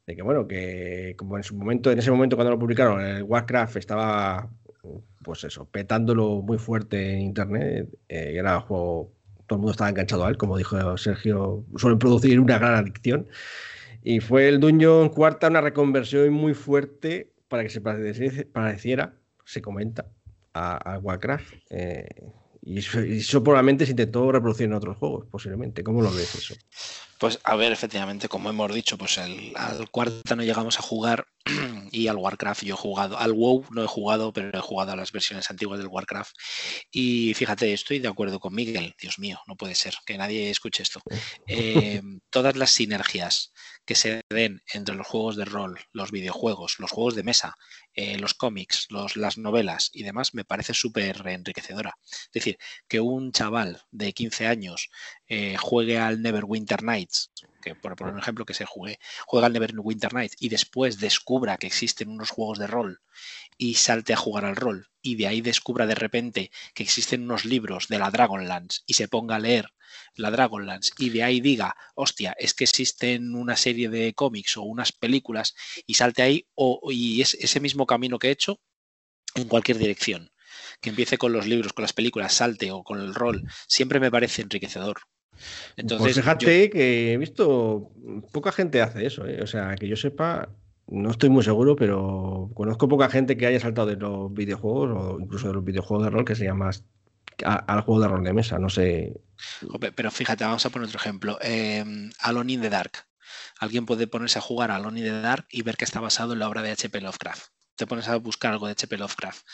de que, bueno, que como en su momento, en ese momento cuando lo publicaron, el Warcraft estaba, pues eso, petándolo muy fuerte en internet. eh, y era un juego, todo el mundo estaba enganchado a él, como dijo Sergio, suelen producir una gran adicción. Y fue el Dungeon cuarta una reconversión muy fuerte para que se pareciera, se comenta, a, a Warcraft. eh, y, eso, y eso probablemente se intentó reproducir en otros juegos, posiblemente. ¿Cómo lo ves eso? Pues a ver, efectivamente, como hemos dicho, pues el- al cuarta no llegamos a jugar y al Warcraft yo he jugado, al WoW no he jugado, pero he jugado a las versiones antiguas del Warcraft. Y fíjate, estoy de acuerdo con Miguel, Dios mío, no puede ser que nadie escuche esto. Eh, todas las sinergias que se den entre los juegos de rol, los videojuegos, los juegos de mesa, eh, los cómics, los, las novelas y demás, me parece súper enriquecedora. Es decir, que un chaval de 15 años eh, juegue al Neverwinter Nights, que por un ejemplo que se juegue, juega al Neverwinter Nights y después descubra que existen unos juegos de rol y salte a jugar al rol y de ahí descubra de repente que existen unos libros de la Dragonlance y se ponga a leer la Dragonlance y de ahí diga, hostia, es que existen una serie de cómics o unas películas y salte ahí o y es ese mismo camino que he hecho en cualquier dirección. Que empiece con los libros, con las películas, salte o con el rol, siempre me parece enriquecedor. Entonces, pues fíjate que he visto, poca gente hace eso, ¿eh? o sea, que yo sepa, no estoy muy seguro, pero conozco poca gente que haya saltado de los videojuegos o incluso de los videojuegos de rol que se llama al juego de rol de mesa, no sé. Pero fíjate, vamos a poner otro ejemplo. Eh, Alone in the Dark. Alguien puede ponerse a jugar a Alone in the Dark y ver que está basado en la obra de H.P. Lovecraft. Te pones a buscar algo de H.P. Lovecraft.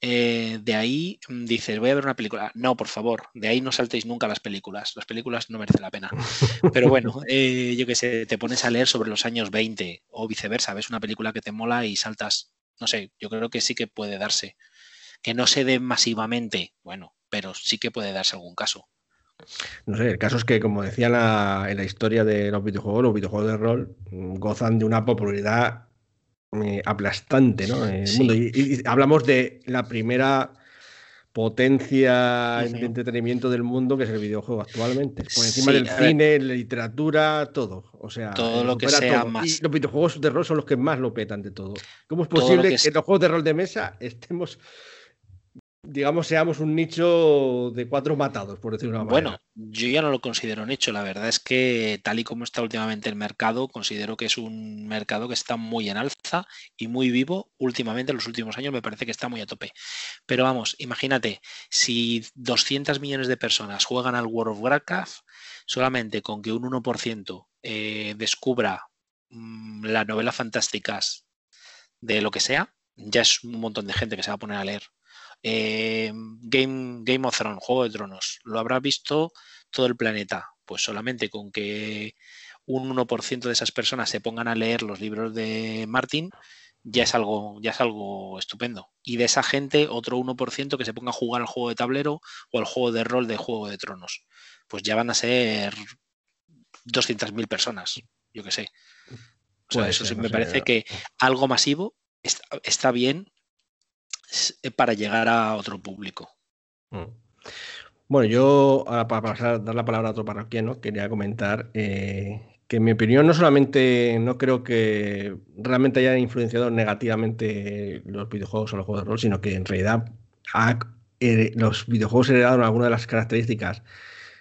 Eh, de ahí mm, dices, voy a ver una película. No, por favor, de ahí no saltéis nunca las películas. Las películas no merecen la pena. Pero bueno, eh, yo qué sé, te pones a leer sobre los años 20 o viceversa. Ves una película que te mola y saltas. No sé, yo creo que sí que puede darse. Que no se dé masivamente, bueno, pero sí que puede darse algún caso. No sé, el caso es que, como decía en la, en la historia de los videojuegos, los videojuegos de rol mm, gozan de una popularidad eh, aplastante ¿no? Sí. mundo. Y, y hablamos de la primera potencia de entretenimiento del mundo, que es el videojuego actualmente. Por encima Sí, del cine, la literatura, todo. O sea, Todo eh, lo que sea todo. más. Y los videojuegos de rol son los que más lo petan de todo. ¿Cómo es Todo lo posible que que, es- en los juegos de rol de mesa estemos, digamos, seamos un nicho de cuatro matados, por decirlo de una manera? Bueno, yo ya no lo considero un hecho. La verdad es que tal y como está últimamente el mercado, considero que es un mercado que está muy en alza y muy vivo. Últimamente, en los últimos años, me parece que está muy a tope. Pero vamos, imagínate, si 200 millones de personas juegan al World of Warcraft, solamente con que un 1% eh, descubra mm, las novelas fantásticas de lo que sea, ya es un montón de gente que se va a poner a leer. Eh, Game, Game of Thrones, Juego de Tronos, lo habrá visto todo el planeta. Pues solamente con que un 1% de esas personas se pongan a leer los libros de Martin, ya es algo, ya es algo estupendo. Y de esa gente, otro 1% que se ponga a jugar al juego de tablero o al juego de rol de Juego de Tronos. Pues ya van a ser 200.000 personas, yo que sé. O sea, eso sí me parece que algo masivo está, está bien para llegar a otro público. Mm. Bueno, yo, ahora para pasar, dar la palabra a otro parroquiano, quería comentar eh, que en mi opinión no solamente no creo que realmente hayan influenciado negativamente los videojuegos o los juegos de rol, sino que en realidad eh, los videojuegos heredaron algunas de las características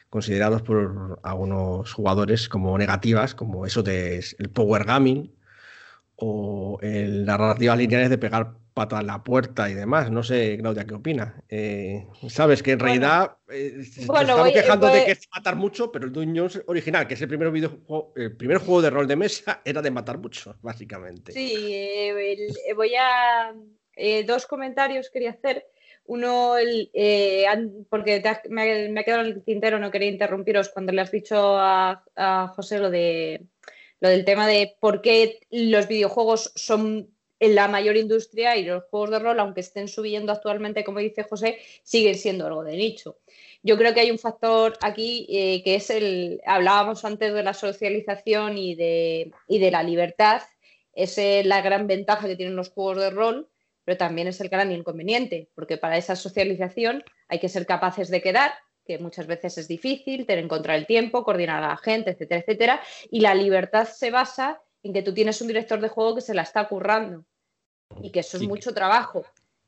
considerados por algunos jugadores como negativas, como eso de el power gaming o el- las narrativas lineales de pegar pata a la puerta y demás. No sé, Claudia, ¿qué opina? Eh, Sabes que en Bueno. realidad eh, Bueno, estamos voy- quejando de que es matar mucho, pero el Dungeons original, que es el primer videojuego, el primer juego de rol de mesa, era de matar mucho, básicamente. Sí, eh, el- eh, voy a. dos comentarios quería hacer. Uno, el, eh, porque te me, ha- me ha quedado en el tintero, no quería interrumpiros cuando le has dicho a, a José lo de lo del tema de por qué los videojuegos son en la mayor industria y los juegos de rol, aunque estén subiendo actualmente, como dice José, siguen siendo algo de nicho. Yo creo que hay un factor aquí eh, que es el, hablábamos antes de la socialización y de, y de la libertad, es la gran ventaja que tienen los juegos de rol, pero también es el gran inconveniente, porque para esa socialización hay que ser capaces de quedar, que muchas veces es difícil, tener en contra el tiempo, coordinar a la gente, etcétera, etcétera, y la libertad se basa en que tú tienes un director de juego que se la está currando y que eso es mucho trabajo.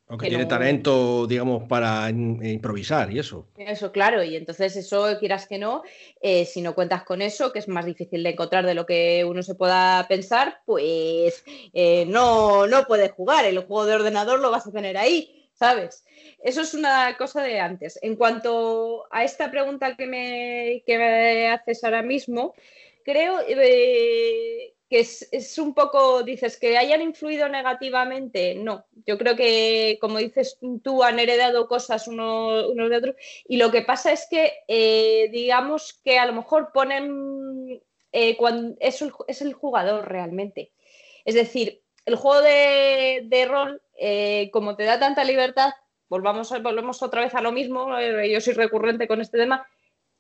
Aunque tiene talento, digamos, para improvisar y eso. Eso, claro, y entonces eso, quieras que no, eh, si no cuentas con eso, que es más difícil de encontrar de lo que uno se pueda pensar, pues eh, no, no puedes jugar. El juego de ordenador lo vas a tener ahí, ¿sabes? Eso es una cosa de antes. En cuanto a esta pregunta que me, que me haces ahora mismo, creo eh, que es, un poco, dices, que hayan influido negativamente. No, yo creo que, como dices tú, han heredado cosas unos, de otros. Y lo que pasa es que, eh, digamos que a lo mejor ponen, eh, es, el, jugador realmente. Es decir, el juego de, rol, eh, como te da tanta libertad, volvamos, volvemos otra vez a lo mismo, yo soy recurrente con este tema,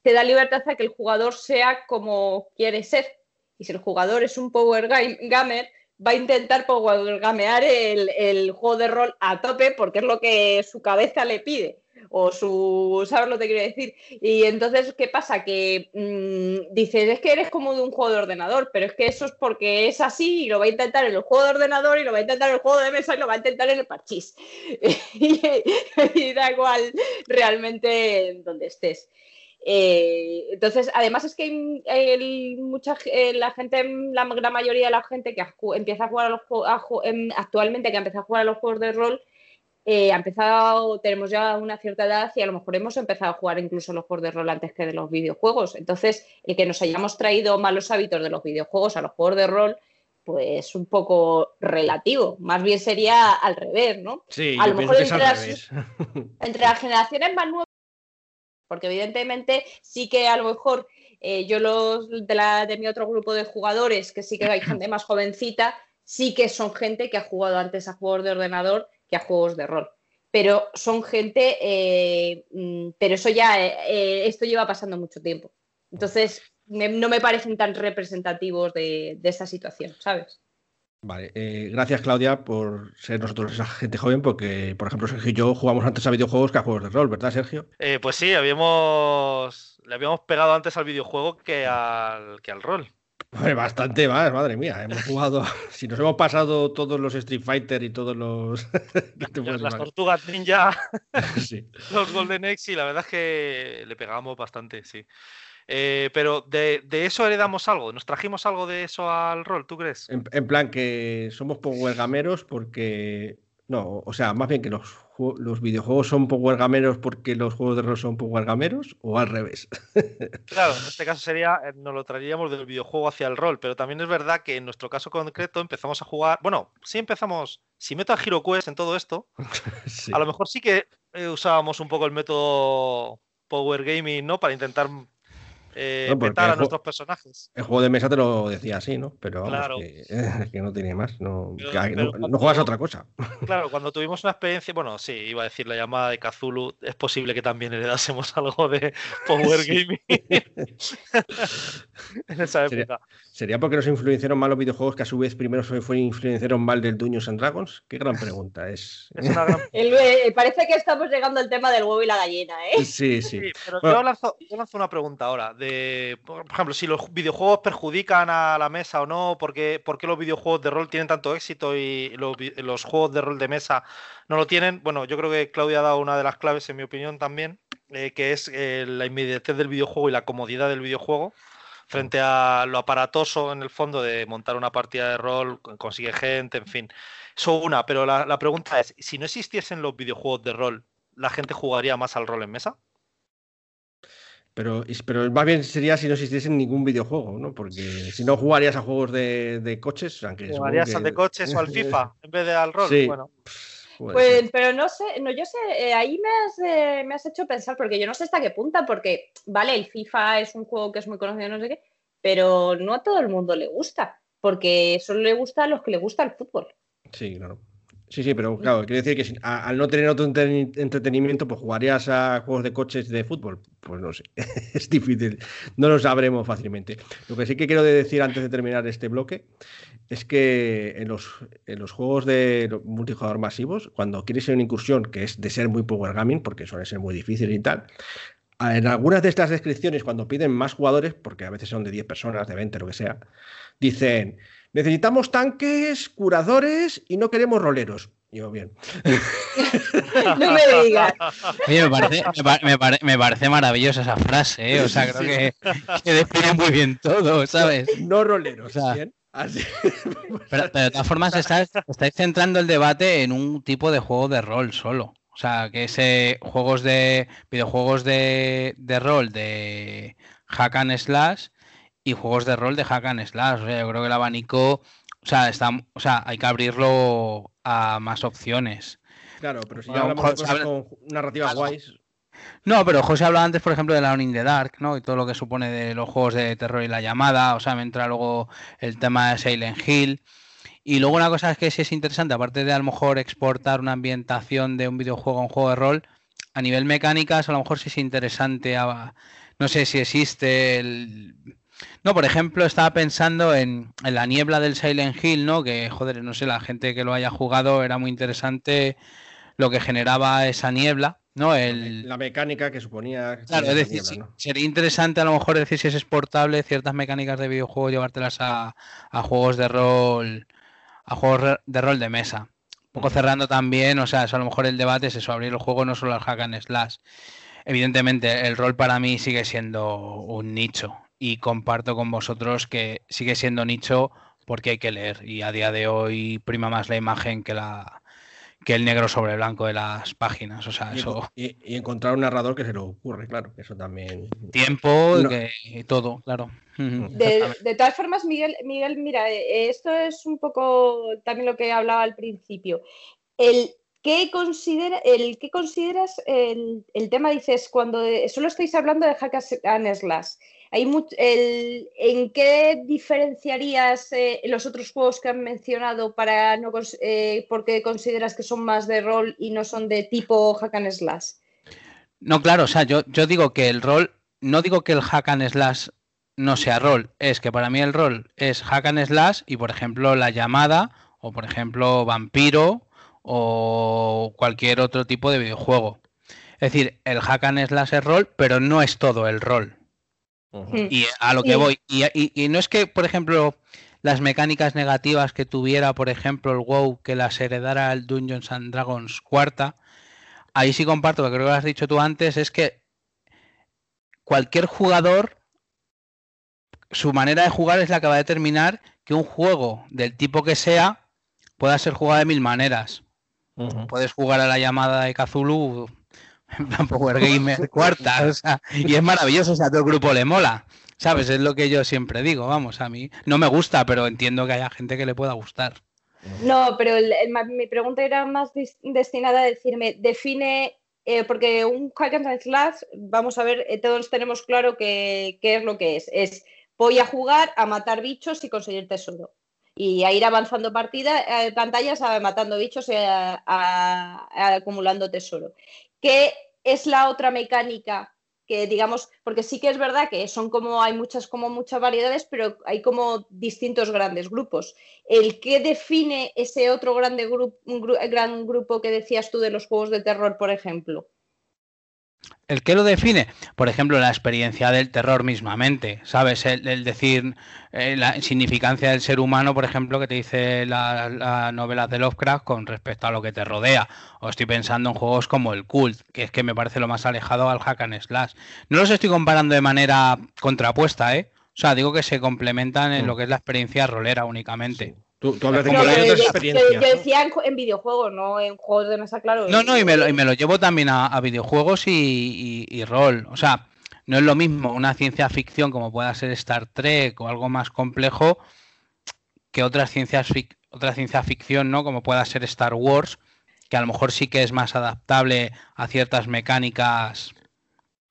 te da libertad a que el jugador sea como quiere ser y si el jugador es un power gamer, va a intentar power gamear el, juego de rol a tope porque es lo que su cabeza le pide o su, ¿sabes lo que quiero decir? Y entonces, ¿qué pasa? Que mm, dices, es que eres como de un juego de ordenador, pero es que eso es porque es así y lo va a intentar en el juego de ordenador y lo va a intentar en el juego de mesa y lo va a intentar en el parchís. y, da igual realmente donde estés. Eh, entonces, además es que hay, mucha, eh, la gente, la gran mayoría de la gente que empieza a jugar a los juegos, em, actualmente que empieza a jugar a los juegos de rol, eh, ha empezado, tenemos ya una cierta edad y a lo mejor hemos empezado a jugar incluso los juegos de rol antes que de los videojuegos. Entonces, el que nos hayamos traído malos hábitos de los videojuegos a los juegos de rol, pues un poco relativo. Más bien sería al revés, ¿no? Sí, a lo mejor entre, las, entre las generaciones más nuevas porque evidentemente sí que a lo mejor eh, yo los de, mi otro grupo de jugadores, que sí que hay gente más jovencita, sí que son gente que ha jugado antes a juegos de ordenador que a juegos de rol. Pero son gente, eh, mm, pero eso ya, eh, esto lleva pasando mucho tiempo. Entonces, no me parecen tan representativos de, de esta situación, ¿sabes? Vale, eh, gracias Claudia por ser nosotros esa gente joven, porque por ejemplo Sergio y yo jugamos antes a videojuegos que a juegos de rol, ¿verdad Sergio? Eh, pues sí, habíamos le habíamos pegado antes al videojuego que al, que al rol. bastante más, madre mía. Hemos jugado, si nos hemos pasado todos los Street Fighter y todos los. las tortugas ninja, los Golden X, y la verdad es que le pegamos bastante, sí. Eh, pero de, eso heredamos algo, ¿nos trajimos algo de eso al rol, tú crees? En, plan que somos power gameros porque... No, o sea, más bien que los, los videojuegos son power gameros porque los juegos de rol son power gameros o al revés. claro, en este caso sería, eh, nos lo traeríamos del videojuego hacia el rol, pero también es verdad que en nuestro caso concreto empezamos a jugar, bueno, sí empezamos, si meto a HeroQuest en todo esto, a lo mejor sí que eh, usábamos un poco el método Power Gaming, ¿no? Para intentar eh, a nuestros personajes. El juego de mesa te lo decía así, ¿no? Pero que, no tiene más. No, juegas a otra cosa. Claro, cuando tuvimos una experiencia, bueno, sí, iba a decir la llamada de Kazulu, es posible que también heredásemos algo de Power Gaming en esa época. ¿Sería, porque nos influenciaron mal los videojuegos que a su vez primero se fue influenciaron mal del Dungeons and Dragons? Qué gran pregunta es. Eh, parece que estamos llegando al tema del huevo y la gallina, ¿eh? Sí, sí. pero yo, lanzo, yo lanzo una pregunta ahora. De por ejemplo, si los videojuegos perjudican a la mesa o no, ¿por qué, los videojuegos de rol tienen tanto éxito y los, juegos de rol de mesa no lo tienen? Bueno, yo creo que Claudia ha dado una de las claves, en mi opinión, también, eh, que es eh, la inmediatez del videojuego y la comodidad del videojuego frente a lo aparatoso en el fondo de montar una partida de rol, consigue gente, en fin. Eso una, pero la, la pregunta es, si no existiesen los videojuegos de rol, ¿la gente jugaría más al rol en mesa? Pero, pero más bien sería si no existiese ningún videojuego, ¿no? Porque si no jugarías a juegos de, coches, aunque jugarías a de coches o al FIFA en vez de al rol. Bueno. Pues, pero no sé, no, yo sé, eh, ahí me has, eh, me has hecho pensar, porque yo no sé hasta qué punta, porque, vale, el FIFA es un juego que es muy conocido, no sé qué, pero no a todo el mundo le gusta, porque solo le gusta a los que le gusta el fútbol. Sí, claro. Sí, sí, pero claro, quiero decir que al no tener otro entreten- entretenimiento, pues jugarías a juegos de coches de fútbol. Pues no sé, es difícil, no lo sabremos fácilmente. Lo que sí que quiero decir antes de terminar este bloque es que en los, en los juegos de multijugador masivos, cuando quieres ser una incursión que es de ser muy power gaming, porque suele ser muy difícil y tal, en algunas de estas descripciones, cuando piden más jugadores, porque a veces son de 10 personas, de 20, lo que sea, dicen, necesitamos tanques, curadores y no queremos roleros. Yo, bien. No me digas. Oye, me parece, me, pa- me pare- me parece maravillosa esa frase, ¿eh? O sea, creo que, que define muy bien todo, ¿sabes? No roleros. O sea, bien. Así. Pero, pero de todas formas, estáis, estáis centrando el debate en un tipo de juego de rol solo. O sea, que ese juegos de videojuegos de, de rol de hack and slash y juegos de rol de hack and slash. O sea, yo creo que el abanico, o sea, está, o sea, hay que abrirlo a más opciones. Claro, pero si ya hablamos de jo- cosas con narrativas guays. No, pero José hablaba antes, por ejemplo, de la in the Dark, ¿no? Y todo lo que supone de los juegos de terror y la llamada. O sea, me entra luego el tema de Silent Hill. Y luego una cosa es que sí es interesante, aparte de a lo mejor exportar una ambientación de un videojuego a un juego de rol, a nivel mecánicas a lo mejor sí es interesante. a- no sé si existe el... No, por ejemplo, estaba pensando en, en la niebla del Silent Hill, ¿no? Que, joder, no sé, la gente que lo haya jugado era muy interesante lo que generaba esa niebla, ¿no? El, La mecánica que suponía. que Claro, es decir, niebla, sí, ¿no? sería interesante a lo mejor decir si es exportable ciertas mecánicas de videojuego, llevártelas a, a juegos de rol, a juegos de rol de mesa. Un poco cerrando también, o sea, eso a lo mejor el debate es eso, abrir el juego no solo al hack and slash. Evidentemente, el rol para mí sigue siendo un nicho y comparto con vosotros que sigue siendo nicho porque hay que leer y a día de hoy prima más la imagen que la que el negro sobre blanco de las páginas, o sea, Y, eso y- y encontrar un narrador que se lo ocurre, claro, que eso también. tiempo No. que- y todo, claro. Ujú, De, todas formas, Miguel, Miguel, mira, eh, esto es un poco también lo que hablaba al principio. El ¿qué, considera, el, ¿qué consideras el, el tema? Dices, cuando de- solo estáis hablando de hack and slash. ¿En qué diferenciarías eh, los otros juegos que han mencionado para no eh, porque consideras que son más de rol y no son de tipo hack and slash? No, claro, o sea, yo, yo digo que el rol, no digo que el hack and slash no sea rol, es que para mí el rol es hack and slash y por ejemplo la llamada o por ejemplo vampiro o cualquier otro tipo de videojuego. Es decir, el hack and slash es rol, pero no es todo el rol. Y a lo que Sí. voy. Y, y- y no es que, por ejemplo, las mecánicas negativas que tuviera, por ejemplo, el WoW, que las heredara el Dungeons and Dragons cuarta, ahí sí comparto, que creo que lo has dicho tú antes, es que cualquier jugador, su manera de jugar es la que va a determinar que un juego del tipo que sea pueda ser jugado de mil maneras. Puedes jugar a la llamada de Cthulhu en plan Power Gamer cuarta, o sea, y es maravilloso, o sea, a todo el grupo le mola. ¿Sabes? Es lo que yo siempre digo, vamos, a mí no me gusta, pero entiendo que haya gente que le pueda gustar. No, pero el- el ma- mi pregunta era más destinada a decirme, define, eh, porque un hack and slash, vamos a ver, eh, todos tenemos claro que- qué es lo que es. Es voy a jugar a matar bichos y conseguir tesoro. Y a ir avanzando partida, eh, pantallas, a- matando bichos y a- acumulando tesoro. ¿Qué es la otra mecánica? que digamos, porque sí que es verdad que son como, hay muchas, como muchas variedades, pero hay como distintos grandes grupos el que define ese otro grande gru- un gru- gran grupo que decías tú de los juegos de terror, por ejemplo. ¿El qué lo define? Por ejemplo, la experiencia del terror mismamente, ¿sabes? El, el decir eh, la significancia del ser humano, por ejemplo, que te dice la, la novela de Lovecraft con respecto a lo que te rodea. O estoy pensando en juegos como el Cult, que es que me parece lo más alejado al hack and slash. No los estoy comparando de manera contrapuesta, ¿eh? O sea, digo que se complementan en Mm. lo que es la experiencia rolera únicamente. Tú, tú hablas de yo, otras yo- experiencias. yo ¿no? decía en, ju- en videojuegos, no en juegos de mesa, claro. No, no, y me lo, y me lo llevo también a, a videojuegos y, y- y rol. O sea, no es lo mismo una ciencia ficción como pueda ser Star Trek o algo más complejo que otras ciencias fic- otra ciencia ficción, ¿no? Como pueda ser Star Wars, que a lo mejor sí que es más adaptable a ciertas mecánicas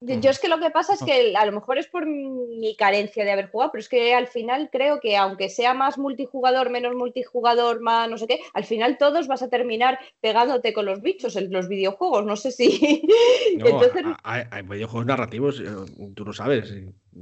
Yo es que lo que pasa es que a lo mejor es por mi carencia de haber jugado, pero es que al final creo que aunque sea más multijugador, menos multijugador, más no sé qué, al final todos vas a terminar pegándote con los bichos en los videojuegos. No sé si. Entonces... hay, hay, videojuegos narrativos, eh, tú lo sabes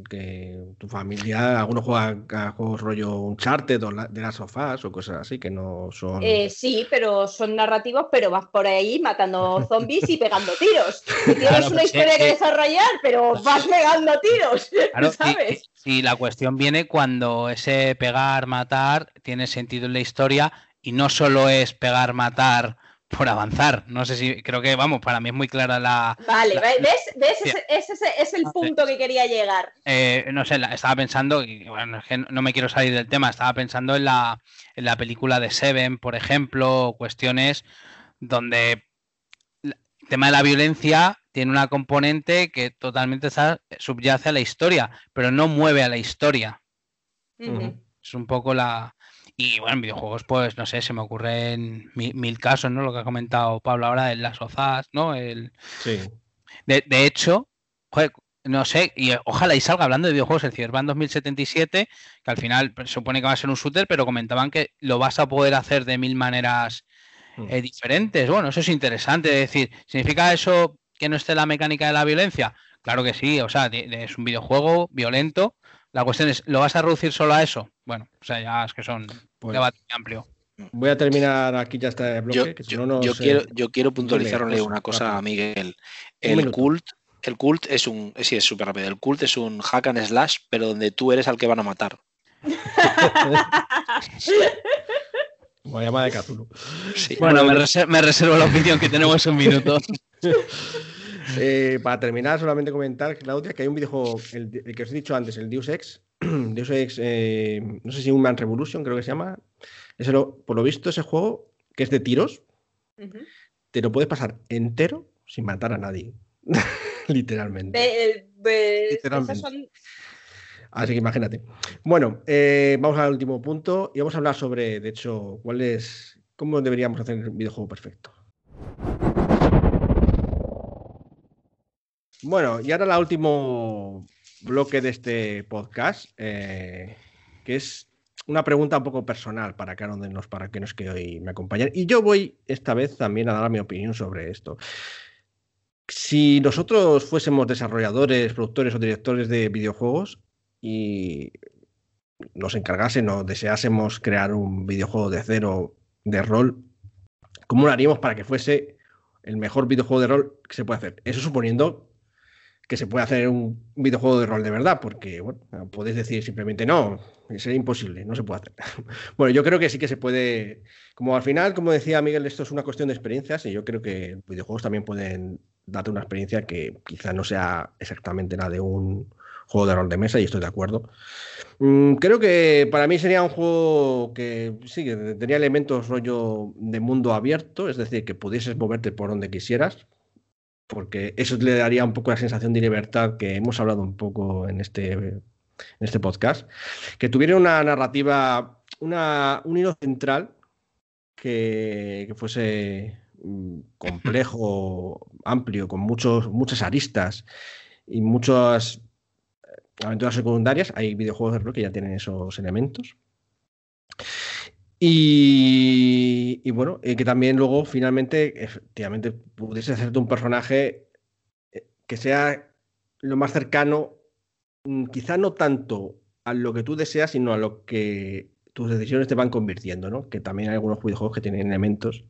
que tu familia, algunos juegan a juegos rollo Uncharted o de las sofás o cosas así que no son. Eh, sí, pero son narrativos, pero vas por ahí matando zombies y pegando tiros. tienes una historia que desarrollar, pero vas pegando tiros. ¿sabes? Y, la cuestión viene cuando ese pegar, matar tiene sentido en la historia y no solo es pegar, matar por avanzar. No sé si, creo que, vamos, para mí es muy clara la... Vale, ¿ves? ¿Ves? Ese, es el punto que quería llegar. Eh, no sé, estaba pensando, y bueno, es que no me quiero salir del tema, estaba pensando en la, en la película de Seven, por ejemplo, cuestiones donde el tema de la violencia tiene una componente que totalmente subyace a la historia, pero no mueve a la historia. Es un poco la, y bueno, en videojuegos, pues no sé, se me ocurren mil, casos, ¿no? Lo que ha comentado Pablo ahora en las sofás, ¿no? El... Sí. De, hecho, no sé, y ojalá y salga hablando de videojuegos el Cyberpunk 2077, que al final se supone que va a ser un shooter, pero comentaban que lo vas a poder hacer de mil maneras mm. eh, diferentes. Bueno, eso es interesante. Es decir, ¿significa eso que no esté la mecánica de la violencia? Claro que sí, o sea, es un videojuego violento, la cuestión es, ¿lo vas a reducir solo a eso? Bueno, o sea, ya es que son pues, debate amplio. Voy a terminar aquí ya este bloque. Yo, quiero, yo quiero puntualizarle una cosa a Miguel. El cult, el cult es un. Sí, es súper rápido. El cult es un hack and slash, pero donde tú eres al que van a matar. Voy a llamar de Cthulhu. Bueno, me, reservo, la opinión que tenemos un minuto. Eh, para terminar, solamente comentar, Claudia, que hay un videojuego, el, que os he dicho antes, el Deus Ex, Deus Ex, eh, no sé si Human Revolution, creo que se llama. Ese por lo visto, ese juego, que es de tiros, te lo puedes pasar entero sin matar a nadie. Literalmente. Así que imagínate. Bueno, eh, vamos al último punto y vamos a hablar sobre, de hecho, cuál es, cómo deberíamos hacer el videojuego perfecto. Bueno, y ahora el último bloque de este podcast, eh, que es una pregunta un poco personal para cada uno de los para que nos que hoy me acompañan. Y yo voy esta vez también a dar mi opinión sobre esto. Si nosotros fuésemos desarrolladores, productores o directores de videojuegos y nos encargasen o deseásemos crear un videojuego de cero de rol, ¿cómo lo haríamos para que fuese el mejor videojuego de rol que se puede hacer? Eso suponiendo que se puede hacer un videojuego de rol de verdad, porque, bueno, podéis decir simplemente no, sería imposible, no se puede hacer. bueno, yo creo que sí que se puede, como al final, como decía Miguel, esto es una cuestión de experiencias y yo creo que videojuegos también pueden darte una experiencia que quizá no sea exactamente la de un juego de rol de mesa y estoy de acuerdo. Mm, creo que para mí sería un juego que sí, que tenía elementos rollo de mundo abierto, es decir, que pudieses moverte por donde quisieras, porque eso le daría un poco la sensación de libertad que hemos hablado un poco en este, en este podcast, que tuviera una narrativa, una, un hilo central que, fuese mm, complejo, amplio, con muchos, muchas aristas y muchas aventuras secundarias. Hay videojuegos de rol que ya tienen esos elementos. Y, bueno, que también luego finalmente, efectivamente, pudiese hacerte un personaje eh, que sea lo más cercano, mm, quizá no tanto a lo que tú deseas, sino a lo que tus decisiones te van convirtiendo, ¿no? Que también hay algunos videojuegos que tienen elementos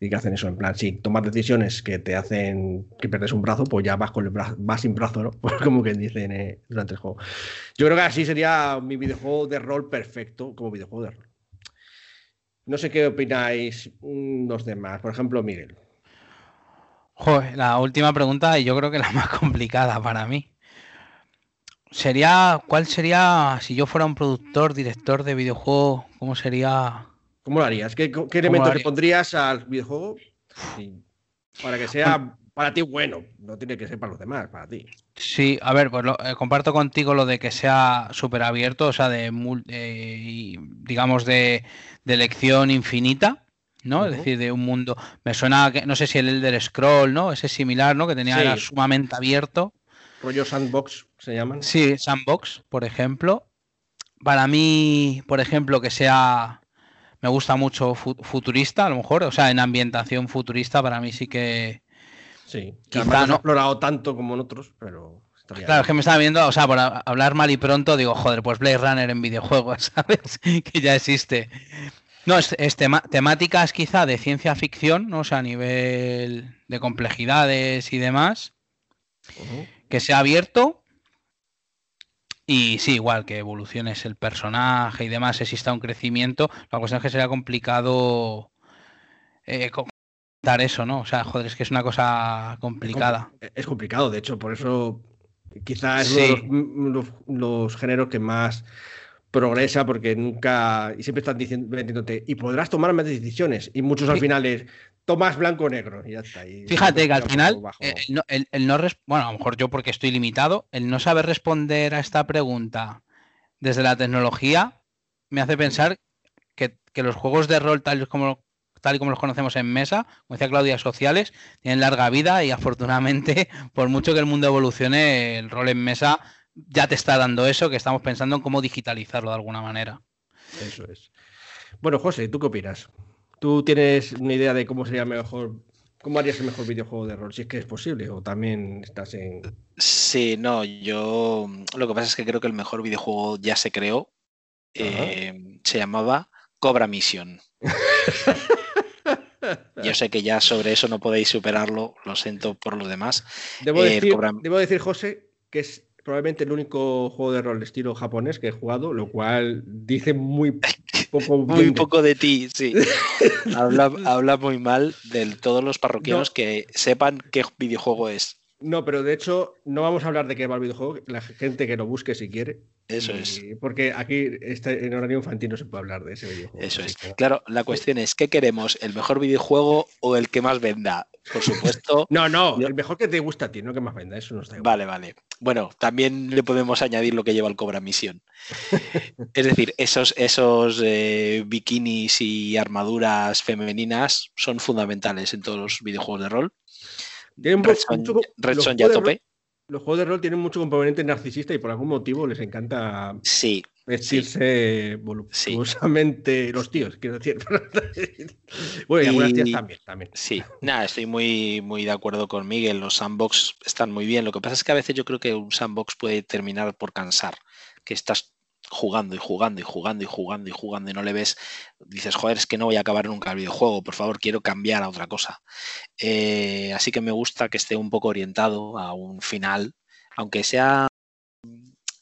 y que hacen eso, en plan, si tomas decisiones que te hacen que pierdes un brazo, pues ya vas con el brazo, vas sin brazo, ¿no? Pues como que dicen eh, durante el juego. Yo creo que así sería mi videojuego de rol perfecto como videojuego de rol. No sé qué opináis los demás. Por ejemplo, Miguel. Joder, la última pregunta y yo creo que la más complicada para mí. Sería, ¿cuál sería, si yo fuera un productor, director de videojuego, cómo sería? ¿Cómo lo harías? ¿Qué, elementos le pondrías al videojuego para que sea para ti bueno, no tiene que ser para los demás, para ti. Sí, a ver, pues eh, comparto contigo lo de que sea súper abierto, o sea, de, digamos, de, elección infinita, ¿no? Es decir, de un mundo. Me suena, que, no sé si el Elder Scroll, ¿no? Ese similar, ¿no? Que tenía era sumamente abierto. rollo sandbox se llaman. Sí, sandbox, por ejemplo. Para mí, por ejemplo, que sea me gusta mucho futurista, a lo mejor, o sea, en ambientación futurista para mí sí que... Sí, quizá no he explorado tanto como en otros, pero... Claro, es que me estaba viendo, o sea, por hablar mal y pronto, digo, joder, pues Blade Runner en videojuegos, ¿sabes? que ya existe. No, es, temáticas quizá de ciencia ficción, ¿no? O sea, a nivel de complejidades y demás. Que sea abierto, y sí, igual que evoluciones el personaje y demás, exista un crecimiento, la cuestión es que sería complicado eh, dar eso, ¿no? O sea, joder, es que es una cosa complicada. Es complicado, de hecho, por eso quizás es uno de los, géneros que más progresa porque nunca y siempre están diciendo y podrás tomar más decisiones y muchos al final es tomas blanco o negro y ya está. Fíjate que al final, eh, el, no, bueno, a lo mejor yo porque estoy limitado, el no saber responder a esta pregunta desde la tecnología me hace pensar que, los juegos de rol tal y como tal y como los conocemos en mesa, como decía Claudia, sociales, tienen larga vida y afortunadamente, por mucho que el mundo evolucione, el rol en mesa ya te está dando eso, que estamos pensando en cómo digitalizarlo de alguna manera. Eso es. Bueno, José, ¿tú qué opinas? ¿Tú tienes una idea de cómo sería mejor, cómo harías el mejor videojuego de rol? Si es que es posible, o también estás en. Sí, no, yo lo que pasa es que creo que el mejor videojuego ya se creó. Eh, se llamaba Cobra Mission. Yo sé que ya sobre eso no podéis superarlo, lo siento por los demás. Debo, eh, debo decir, José, que es probablemente el único juego de rol estilo japonés que he jugado, lo cual dice muy poco, muy poco de ti, sí. habla, muy mal de todos los parroquianos que sepan qué videojuego es. No, pero de hecho no vamos a hablar de qué va el videojuego, la gente que lo busque si quiere. Eso es. Porque aquí este, en horario infantil no se puede hablar de ese videojuego. Eso es. Claro, la cuestión es, ¿qué queremos? ¿El mejor videojuego o el que más venda? Por supuesto. no, no, el mejor que te gusta a ti, no que más venda, eso no está igual. Vale, vale. Bueno, también le podemos añadir lo que lleva el Cobra Misión. es decir, esos, esos eh, bikinis y armaduras femeninas son fundamentales en todos los videojuegos de rol. Red Son, ya tope los juegos de rol tienen mucho componente narcisista y por algún motivo les encanta sí, vestirse voluptuosamente los tíos, quiero decir. bueno, y, algunas tías también, también. Sí, nada, estoy muy, muy de acuerdo con Miguel. Los sandbox están muy bien. Lo que pasa es que a veces yo creo que un sandbox puede terminar por cansar, que estás jugando y jugando y jugando y jugando y jugando y no le ves, dices, joder, es que no voy a acabar nunca el videojuego, por favor, quiero cambiar a otra cosa. Eh, así que me gusta que esté un poco orientado a un final, aunque sea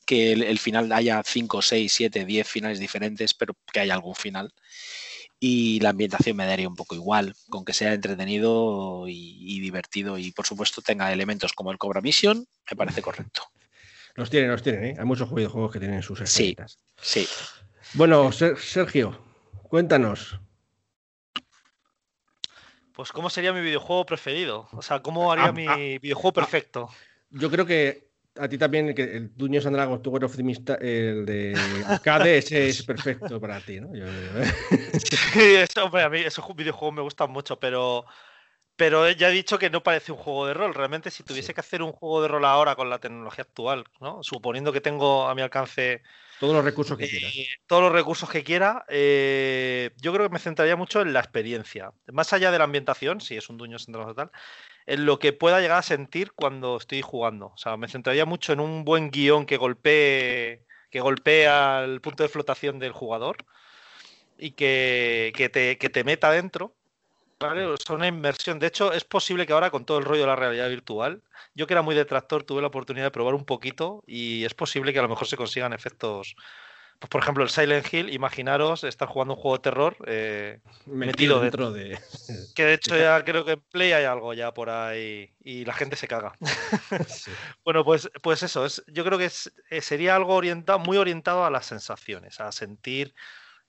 que el, final haya 5, 6, 7, 10 finales diferentes, pero que haya algún final. Y la ambientación me daría un poco igual, con que sea entretenido y, y divertido y por supuesto tenga elementos como el Cobra Mission, me parece correcto. Los tienen, los tienen, ¿eh? Hay muchos juegos que tienen sus estrellitas. Sí, Bueno, Sergio, cuéntanos. Pues, ¿cómo sería mi videojuego preferido? O sea, ¿cómo haría ah, mi ah, videojuego ah. perfecto? yo creo que a ti también, que el Dungeons and Dragons of the el de arcade, ese es perfecto para ti, ¿no? ¿eh? Sí, eso, hombre, a mí esos videojuegos me gustan mucho, pero pero ya he dicho que no parece un juego de rol. Realmente, si tuviese que hacer un juego de rol ahora con la tecnología actual, ¿no? suponiendo que tengo a mi alcance todos los recursos que quiera. Eh, todos los recursos que quiera, eh, yo creo que me centraría mucho en la experiencia. Más allá de la ambientación, si es un dueño central tal, en lo que pueda llegar a sentir cuando estoy jugando. O sea, me centraría mucho en un buen guion que golpee, que golpea el punto de flotación del jugador y que, que, te, que te meta dentro Vale, son una inmersión. De hecho, es posible que ahora con todo el rollo de la realidad virtual, yo que era muy detractor, tuve la oportunidad de probar un poquito y es posible que a lo mejor se consigan efectos. Pues, por ejemplo, el Silent Hill, imaginaros estar jugando un juego de terror eh, metido, dentro de... Que de hecho ya creo que en Play hay algo ya por ahí y la gente se caga. bueno, pues, pues eso, es, yo creo que eh, sería algo orientado, muy orientado a las sensaciones, a sentir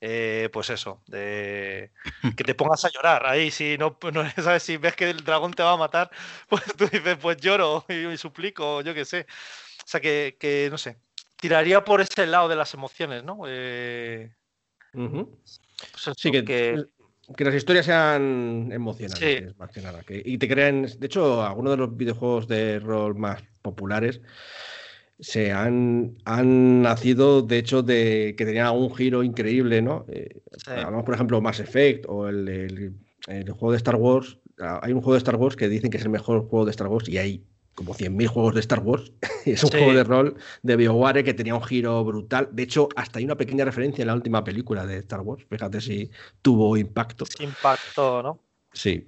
eh, pues eso, de que te pongas a llorar ahí, si no, no, sabes si ves que el dragón te va a matar, pues tú dices, pues lloro y, suplico, yo qué sé. O sea que, no sé, tiraría por ese lado de las emociones, ¿no? Eh, pues sí, que, que las historias sean emocionantes, más que nada. y te crean. De hecho, algunos de los videojuegos de rol más populares se han, han nacido, de hecho, de que tenían un giro increíble, ¿no? Eh, hablamos, por ejemplo, Mass Effect o el, el, juego de Star Wars. Ah, hay un juego de Star Wars que dicen que es el mejor juego de Star Wars y hay como 100.000 juegos de Star Wars. es un juego de rol de BioWare que tenía un giro brutal. De hecho, hasta hay una pequeña referencia en la última película de Star Wars. Fíjate si tuvo impacto. Impacto, ¿no? Sí.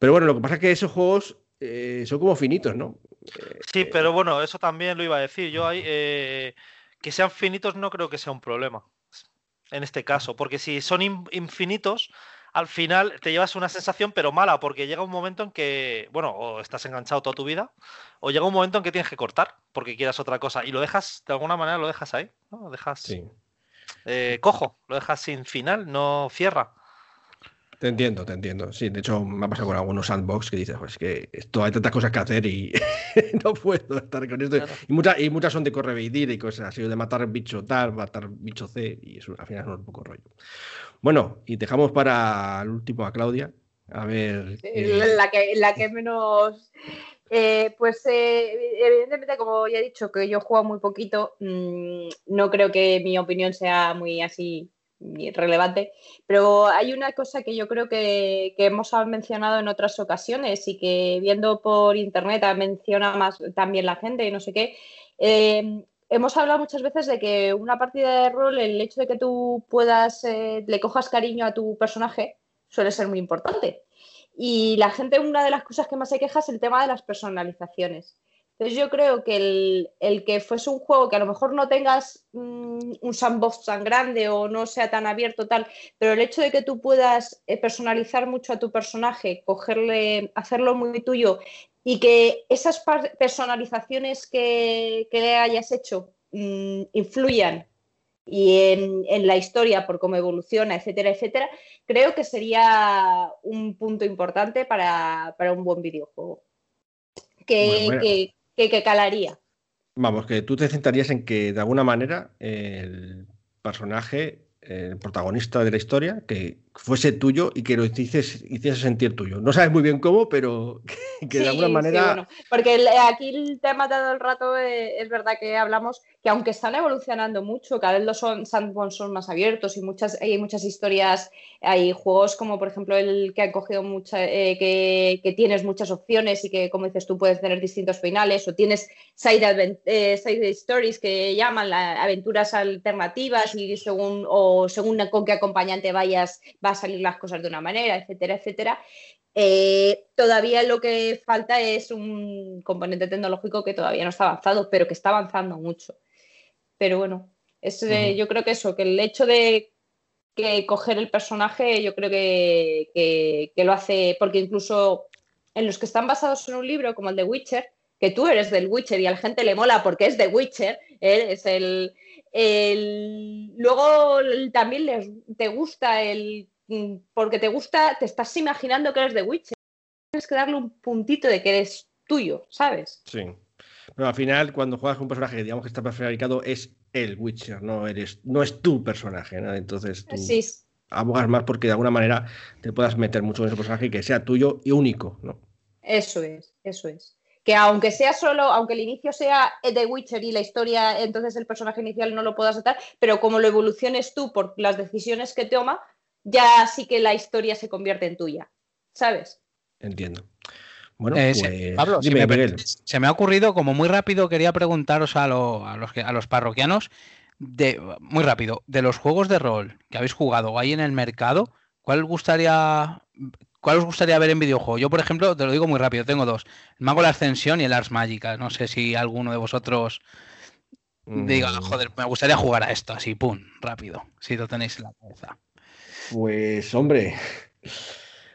Pero bueno, lo que pasa es que esos juegos eh, son como finitos, ¿no? Sí, eh, pero bueno, eso también lo iba a decir. Yo hay eh, que sean finitos no creo que sea un problema en este caso, porque si son infinitos, al final te llevas una sensación pero mala, porque llega un momento en que, bueno, o estás enganchado toda tu vida, o llega un momento en que tienes que cortar porque quieras otra cosa y lo dejas, de alguna manera lo dejas ahí, ¿no? Lo dejas eh, cojo, lo dejas sin final, no cierra. Te entiendo, te entiendo. Sí, de hecho me ha pasado con algunos sandbox que dices, pues que esto hay tantas cosas que hacer y no puedo estar con esto. Y, muchas, y muchas son de correvedir y cosas así, de matar bicho tal, matar bicho C, y eso al final es un poco rollo. Bueno, y dejamos para el último a Claudia. A ver. La, que, la que menos. Eh, pues eh, evidentemente, como ya he dicho, que yo juego muy poquito, mm, no creo que mi opinión sea muy así relevante, pero hay una cosa que yo creo que, hemos mencionado en otras ocasiones y que viendo por internet menciona más también la gente y no sé qué. Eh, hemos hablado muchas veces de que una partida de rol, el hecho de que tú puedas, eh, le cojas cariño a tu personaje, suele ser muy importante. Y la gente, una de las cosas que más se queja es el tema de las personalizaciones. Entonces yo creo que el, que fuese un juego que a lo mejor no tengas mm, un sandbox tan grande o no sea tan abierto tal, pero el hecho de que tú puedas eh, personalizar mucho a tu personaje, cogerle, hacerlo muy tuyo y que esas personalizaciones que, le hayas hecho mm, influyan y en, la historia por cómo evoluciona, etcétera, etcétera, creo que sería un punto importante para, un buen videojuego. Que, que, calaría. Vamos, que tú te centrarías en que de alguna manera el personaje, el protagonista de la historia, que fuese tuyo y que lo hiciese, hiciese sentir tuyo. No sabes muy bien cómo, pero que, de alguna manera... porque aquí el tema todo el rato eh, es verdad que hablamos que aunque están evolucionando mucho, cada vez los son, sandbox son más abiertos y muchas, hay muchas historias, hay juegos como por ejemplo el que han cogido mucha, eh, que, tienes muchas opciones y que como dices tú puedes tener distintos finales o tienes side, eh, side stories que llaman aventuras alternativas y según o según con qué acompañante vayas va a salir las cosas de una manera, etcétera, etcétera. Eh, todavía lo que falta es un componente tecnológico que todavía no está avanzado, pero que está avanzando mucho. Pero bueno, es, eh, yo creo que eso, que el hecho de que coger el personaje, yo creo que, lo hace, porque incluso en los que están basados en un libro, como el de Witcher, que tú eres del Witcher y a la gente le mola porque es de Witcher, es el, luego también les, te gusta el porque te gusta, te estás imaginando que eres de Witcher. Tienes que darle un puntito de que eres tuyo, ¿sabes? Sí. Pero al final, cuando juegas con un personaje que digamos que está prefabricado, es el Witcher, no eres, no es tu personaje, ¿no? Entonces tú abogas más porque de alguna manera te puedas meter mucho en ese personaje y que sea tuyo y único, ¿no? Eso es, eso es. Que aunque sea solo, aunque el inicio sea de Witcher y la historia, entonces el personaje inicial no lo puedas atar, pero como lo evoluciones tú por las decisiones que toma, ya sí que la historia se convierte en tuya, ¿sabes? Entiendo. Bueno, eh, pues, Pablo, se me ha ocurrido, como muy rápido, quería preguntaros a, los, a los parroquianos, de, muy rápido, de los juegos de rol que habéis jugado o hay en el mercado, ¿cuál gustaría ¿Cuál os gustaría ver en videojuego? Yo, por ejemplo, te lo digo muy rápido, tengo dos. El Mago de la Ascensión y el Ars Magica. No sé si alguno de vosotros diga, mm. joder, me gustaría jugar a esto, así, pum, rápido, si lo tenéis en la cabeza. Pues, hombre,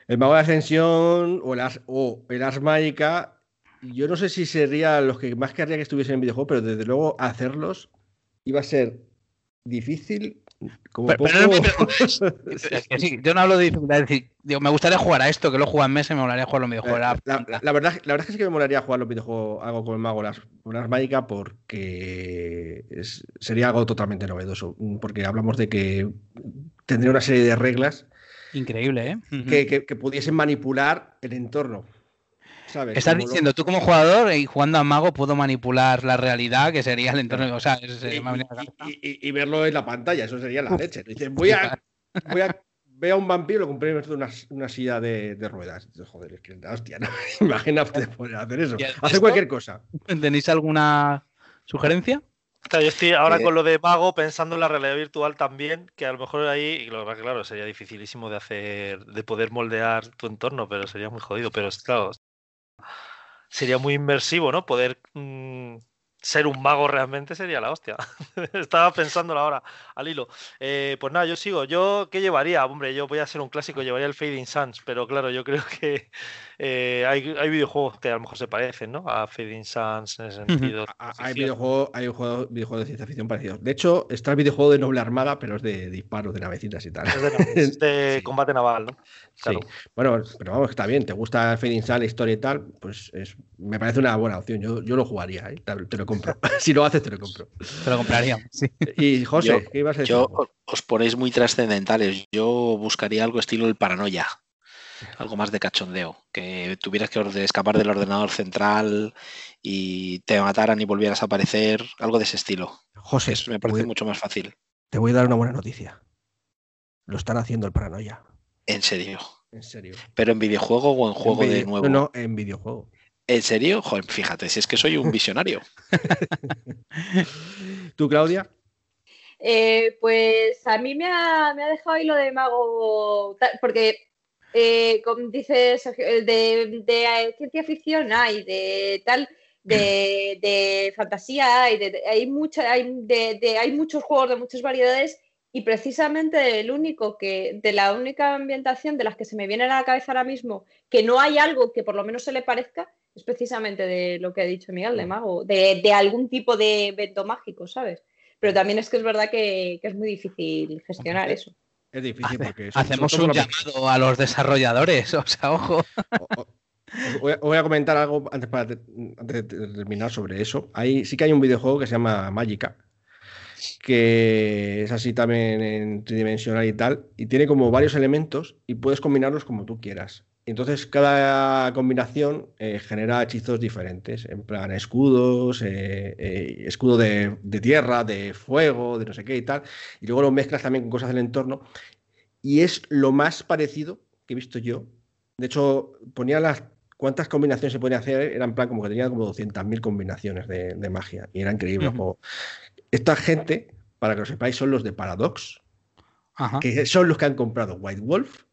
el Mago de Ascensión o el, Ars, o el Magica, yo no sé si sería los que más querría que estuviesen en videojuego, pero desde luego hacerlos iba a ser difícil. Como poco... yo no hablo de dificultad, decir, me gustaría jugar a esto, que lo mesa y me molaría jugar los videojuegos. La, la, verdad, la verdad es que sí que me molaría jugar los videojuegos algo con el mago las, Ars Magica porque sería algo totalmente novedoso. Porque hablamos de que tendría una serie de reglas Increíble, ¿eh? Que- que pudiesen manipular el entorno. ¿Sabes? Estás Como lo- diciendo, tú como jugador y jugando a mago puedo manipular la realidad, que sería el entorno. O sea, eso y, sería- verlo en la pantalla, eso sería la leche. Dices, voy a, voy a veo a un vampiro y lo compré en una, una silla de, de ruedas. Dices, Joder, es que la hostia, ¿no? Imagínate poder hacer eso. ¿Y Hacer cualquier cosa. ¿Tenéis alguna sugerencia? Yo estoy ahora Eh, con lo de mago pensando en la realidad virtual también, que a lo mejor ahí, y lo- claro, sería dificilísimo de hacer, de poder moldear tu entorno, pero sería muy jodido. Pero es claro, sería muy inmersivo, ¿no? Poder mm, ser un mago realmente sería la hostia. Estaba pensándolo ahora al hilo. Eh, pues nada, yo sigo. Yo, ¿qué llevaría? Hombre, yo voy a ser un clásico, llevaría el Fading Suns, pero claro, yo creo que eh, hay, hay videojuegos que a lo mejor se parecen, ¿no? A Fading Suns en ese sentido. Hay videojuegos, hay un juego, videojuego de ciencia ficción parecidos. De hecho, está el videojuego de Noble Armada, pero es de disparos de navecitas y tal. Es de, es de Sí. combate naval, ¿no? Claro. Sí. Bueno, pero vamos, está bien. ¿Te gusta Fading Sun, la historia y tal? Pues es, me parece una buena opción. Yo, yo lo jugaría, ¿eh? te, te lo compro. si lo haces, te lo compro. Te lo compraríamos, sí. Y José, Yo- ¿qué ibas a decir? Yo os ponéis muy trascendentales. Yo buscaría algo estilo el paranoia. Algo más de cachondeo. Que tuvieras que escapar del ordenador central y te mataran y volvieras a aparecer. Algo de ese estilo. José, Es- me parece voy- mucho más fácil. te voy a dar una buena noticia. Lo están haciendo el paranoia. En serio. En serio. Pero en videojuego o en juego En de nuevo. No, no, en videojuego. ¿En serio? Joder, fíjate, si es que soy un visionario. ¿Tú, Claudia? Eh, pues a mí me ha, me ha dejado ahí lo de mago, porque eh, como dice Sergio, eh, de, de, eh, ciencia ficción hay, de tal, de, de fantasía hay, de, hay, mucha, hay, de, de- hay muchos juegos de muchas variedades y precisamente el único que, de la única ambientación de las que se me viene a la cabeza ahora mismo, que no hay algo que por lo menos se le parezca, es precisamente de lo que ha dicho Miguel, de mago, de, de algún tipo de evento mágico, ¿sabes? Pero también es que es verdad que, que es muy difícil gestionar eso. Es difícil porque... son- Hacemos un llamado a los desarrolladores, o sea, ojo. O- o- os voy, a, comentar algo antes, para antes de terminar sobre eso. Hay, sí que hay un videojuego que se llama Magica, que es así también en tridimensional y tal, y tiene como varios elementos y puedes combinarlos como tú quieras. Entonces cada combinación eh, genera hechizos diferentes, en plan escudos, eh, eh, escudo de, de tierra, de fuego, de no sé qué y tal, y luego lo mezclas también con cosas del entorno, y es lo más parecido que he visto yo de hecho, ponía las cuántas combinaciones se podía hacer, era en plan como que tenía como 200.000 combinaciones de, de magia y era increíble. Esta gente, para que lo sepáis, son los de Paradox, Ajá. que son los que han comprado White Wolf,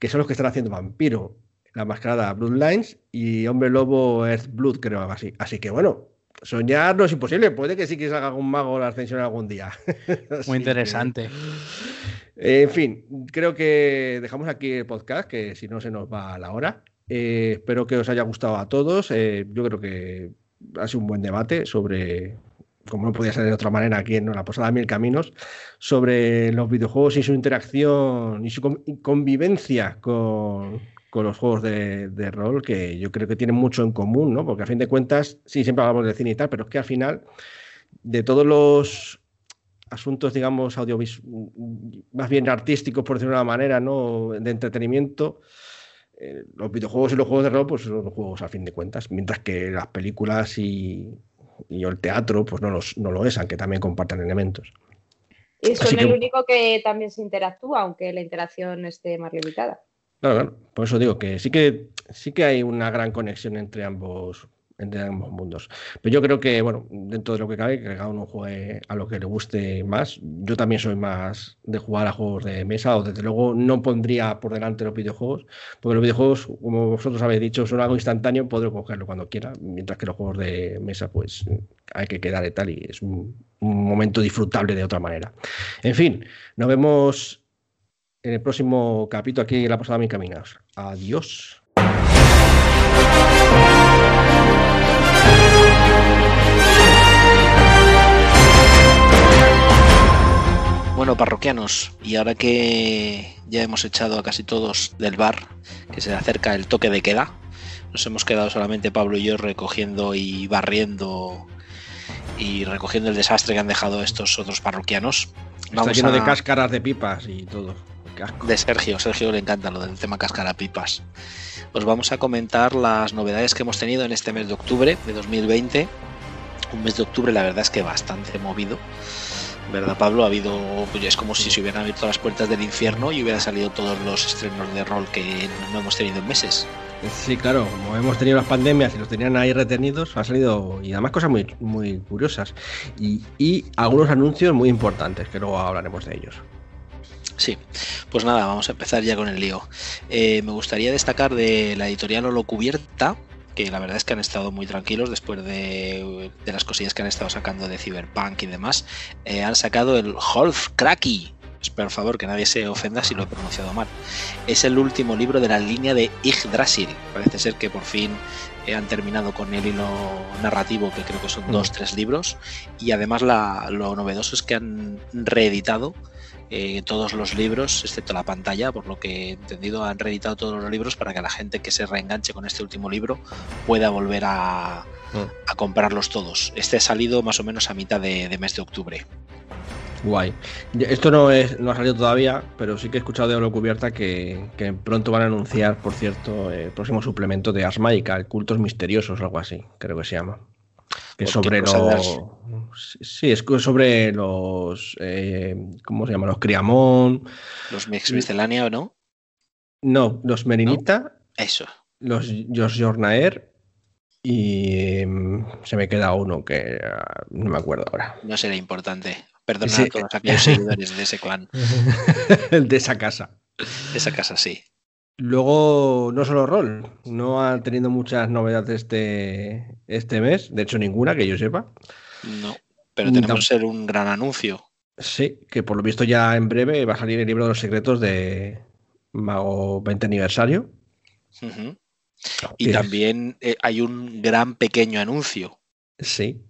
que son los que están haciendo Vampiro, la mascarada Bloodlines y Hombre Lobo Earth Blood, creo algo así. Así que bueno, soñar no es imposible, puede que sí que salga algún mago la ascensión algún día. Muy interesante. En fin, creo que dejamos aquí el podcast, que si no se nos va la hora. Eh, espero que os haya gustado a todos. Eh, yo creo que ha sido un buen debate sobre, como no podía ser de otra manera aquí en la Posada Mil Caminos, sobre los videojuegos y su interacción y su convivencia con, con los juegos de, de rol, que yo creo que tienen mucho en común, ¿no? Porque a fin de cuentas, sí, siempre hablamos de cine y tal, pero es que al final, de todos los asuntos, digamos, audiovisuales, más bien artísticos, por decirlo de una manera, ¿no? De entretenimiento. eh, los videojuegos y los juegos de rol, pues son los juegos a fin de cuentas, mientras que las películas y, y el teatro, pues no, los, no lo es, aunque también compartan elementos. Y Así son que- el único que también se interactúa, aunque la interacción esté más limitada. Claro, claro. Por eso digo que sí que sí que hay una gran conexión entre ambos, entre ambos mundos. Pero yo creo que, bueno, dentro de lo que cabe, que cada uno juegue a lo que le guste más. Yo también soy más de jugar a juegos de mesa, o desde luego no pondría por delante los videojuegos, porque los videojuegos, como vosotros habéis dicho, son algo instantáneo, podré cogerlo cuando quiera, mientras que los juegos de mesa, pues hay que quedar y tal, y es un, momento disfrutable de otra manera. En fin, nos vemos en el próximo capítulo aquí en La Posada Mis Caminos. Adiós. Bueno, parroquianos, y ahora que ya hemos echado a casi todos del bar, que se acerca el toque de queda, nos hemos quedado solamente Pablo y yo recogiendo y barriendo y recogiendo el desastre que han dejado estos otros parroquianos. Está Vamos lleno a- de cáscaras de pipas y todo. De Sergio, Sergio le encanta lo del tema pipas. Os vamos a comentar las novedades que hemos tenido en este mes de octubre de 2020. Un mes de octubre, la verdad es que bastante movido. ¿Verdad, Pablo? Ha habido, pues es como si se hubieran abierto las puertas del infierno y hubieran salido todos los estrenos de rol que no hemos tenido en meses. Sí, claro, como hemos tenido las pandemias y los tenían ahí retenidos, han salido y además cosas muy, muy curiosas y, y algunos anuncios muy importantes, que luego hablaremos de ellos. Sí, pues nada, vamos a empezar ya con el lío. Eh, me gustaría destacar de la editorial Holo Cubierta, que la verdad es que han estado muy tranquilos después de, las cosillas que han estado sacando de Cyberpunk y demás. Eh, han sacado el Holf Cracky. Por favor, que nadie se ofenda si lo he pronunciado mal. Es el último libro de la línea de Yggdrasil. Parece ser que por fin eh, han terminado con el hilo narrativo, que creo que son dos, mm. tres libros. Y además lo novedoso es que han reeditado eh, todos los libros, excepto la pantalla, por lo que he entendido, han reeditado todos los libros para que la gente que se reenganche con este último libro pueda volver a, mm. a comprarlos todos. Este ha salido más o menos a mitad de, mes de octubre. Guay. Esto no, es, no ha salido todavía, pero sí que he escuchado de Oro Cubierta que, pronto van a anunciar, por cierto, el próximo suplemento de el Cultos Misteriosos, algo así, creo que se llama. Que sobre los. Sí, es sobre los. Eh, ¿Cómo se llama? Los Criamón. Los Mix Miscelánea, ¿no? No, los Merinita. Eso. Los Jos Jornaer. Y em, se me queda uno que ah, no me acuerdo ahora. No será importante. Perdona a todos aquellos seguidores de ese clan. de esa casa. De esa casa, sí. Luego, no solo rol, no ha tenido muchas novedades este, este mes, de hecho ninguna que yo sepa. No, pero tenemos que ser un gran anuncio. Sí, que por lo visto ya en breve va a salir el libro de los secretos de Mago 20 aniversario. Y también eh, hay un gran pequeño anuncio. Sí,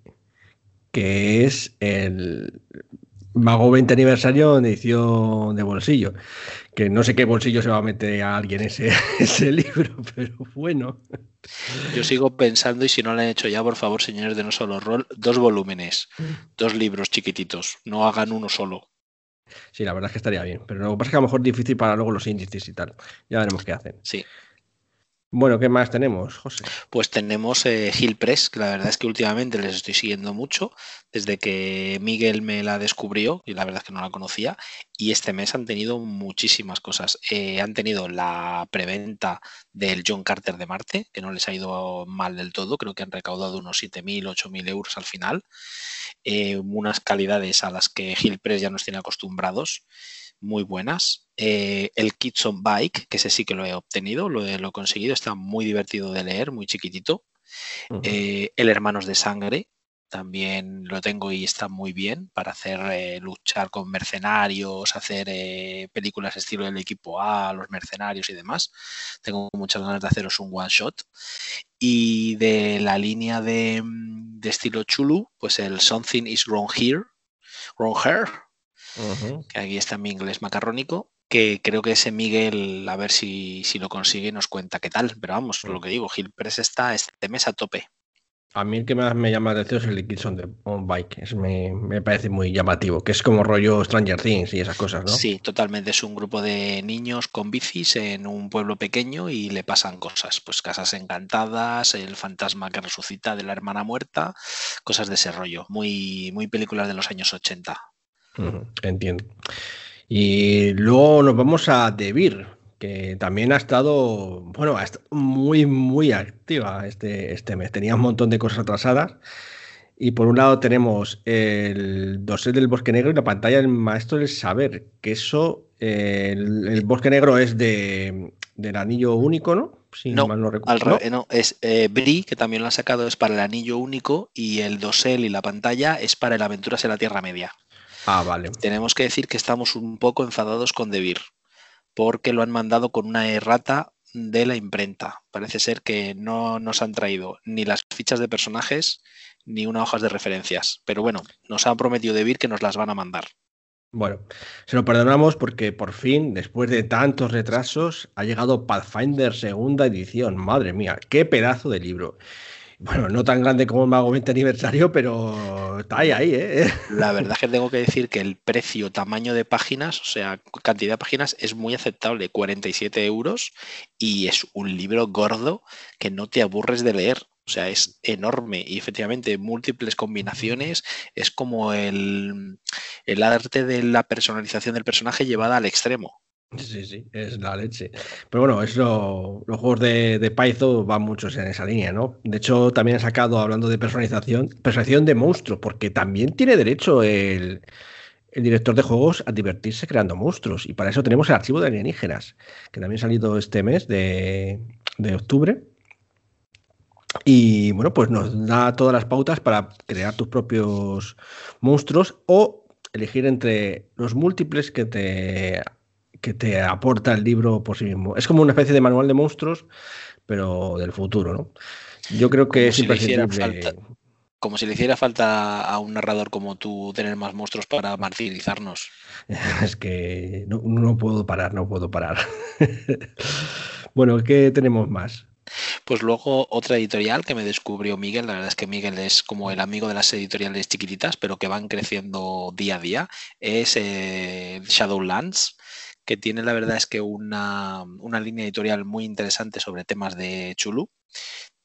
que es el Mago 20 aniversario en edición de bolsillo. Que no sé qué bolsillo se va a meter a alguien ese, ese libro, pero bueno. Yo sigo pensando, y si no lo han hecho ya, por favor, señores de No Solo Roll, dos volúmenes, dos libros chiquititos, no hagan uno solo. Sí, la verdad es que estaría bien, pero lo que pasa es que a lo mejor es difícil para luego los índices y tal. Ya veremos qué hacen. Sí. Bueno, ¿qué más tenemos, José? Pues tenemos eh, Hill Press, que la verdad es que últimamente les estoy siguiendo mucho, desde que Miguel me la descubrió, y la verdad es que no la conocía, y este mes han tenido muchísimas cosas. Eh, han tenido la preventa del John Carter de Marte, que no les ha ido mal del todo, creo que han recaudado unos 7.000, 8.000 euros al final, eh, unas calidades a las que Hill Press ya nos tiene acostumbrados muy buenas. Eh, el Kitson Bike, que ese sí que lo he obtenido, lo he, conseguido, está muy divertido de leer, muy chiquitito. Eh, el Hermanos de Sangre, también lo tengo y está muy bien para hacer eh, luchar con mercenarios, hacer películas estilo del equipo A, los mercenarios y demás. Tengo muchas ganas de haceros un one shot. Y de la línea de, de estilo Chulu, pues el Something is Wrong Here, Wrong Here, que aquí está mi inglés macarrónico, que creo que ese Miguel, a ver si, si lo consigue, nos cuenta qué tal. Pero vamos, lo que digo, Gil Press está este mes a tope. A mí el que más me llama la atención es el Liquidson de On Bike. Es, me, me, parece muy llamativo, que es como rollo Stranger Things y esas cosas, ¿no? Sí, totalmente. Es un grupo de niños con bicis en un pueblo pequeño y le pasan cosas. Pues casas encantadas, el fantasma que resucita de la hermana muerta, cosas de ese rollo. Muy, muy películas de los años 80. Entiendo. Y luego nos vamos a Debir, que también ha estado, bueno, ha estado muy, muy activa este, este mes. Tenía un montón de cosas atrasadas. Y por un lado tenemos el dossier del Bosque Negro y la pantalla del Maestro del Saber, que eso, el, Bosque Negro es de, del anillo único, ¿no? no, mal no recuerdo. ¿no? es eh, Bri, que también lo ha sacado, es para el anillo único, y el dosel y la pantalla es para el Aventuras en la Tierra Media. Ah, vale. Tenemos que decir que estamos un poco enfadados con Debir, porque lo han mandado con una errata de la imprenta. Parece ser que no nos han traído ni las fichas de personajes ni una hojas de referencias. Pero bueno, nos han prometido Debir que nos las van a mandar. Bueno, se lo perdonamos porque por fin, después de tantos retrasos, ha llegado Pathfinder segunda edición. Madre mía, qué pedazo de libro. Bueno, no tan grande como el Mago 20 aniversario, pero está ahí, ahí, ¿eh? La verdad es que tengo que decir que el precio, tamaño de páginas, o sea, cantidad de páginas, es muy aceptable, 47 euros, y es un libro gordo que no te aburres de leer. O sea, es enorme y efectivamente múltiples combinaciones. Es como el, el arte de la personalización del personaje llevada al extremo. Sí, sí, es la leche. Pero bueno, es lo- los juegos de, de Python van muchos en esa línea, ¿no? De hecho, también han sacado, hablando de personalización, personalización de monstruos, porque también tiene derecho el, director de juegos a divertirse creando monstruos. Y para eso tenemos el archivo de alienígenas, que también ha salido este mes de octubre. Y bueno, pues nos da todas las pautas para crear tus propios monstruos o elegir entre los múltiples que te, que te aporta el libro por sí mismo. Es como una especie de manual de monstruos, pero del futuro, ¿no? Yo creo que Como es si imprescindible. falta- Como si le hiciera falta a un narrador como tú tener más monstruos para martirizarnos. Es que no, no puedo parar, no puedo parar. bueno, ¿qué tenemos más? Pues luego otra editorial que me descubrió Miguel, la verdad es que Miguel es como el amigo de las editoriales chiquititas, pero que van creciendo día a día, es eh, Shadowlands, que tiene la verdad es que una, una línea editorial muy interesante sobre temas de Chulu.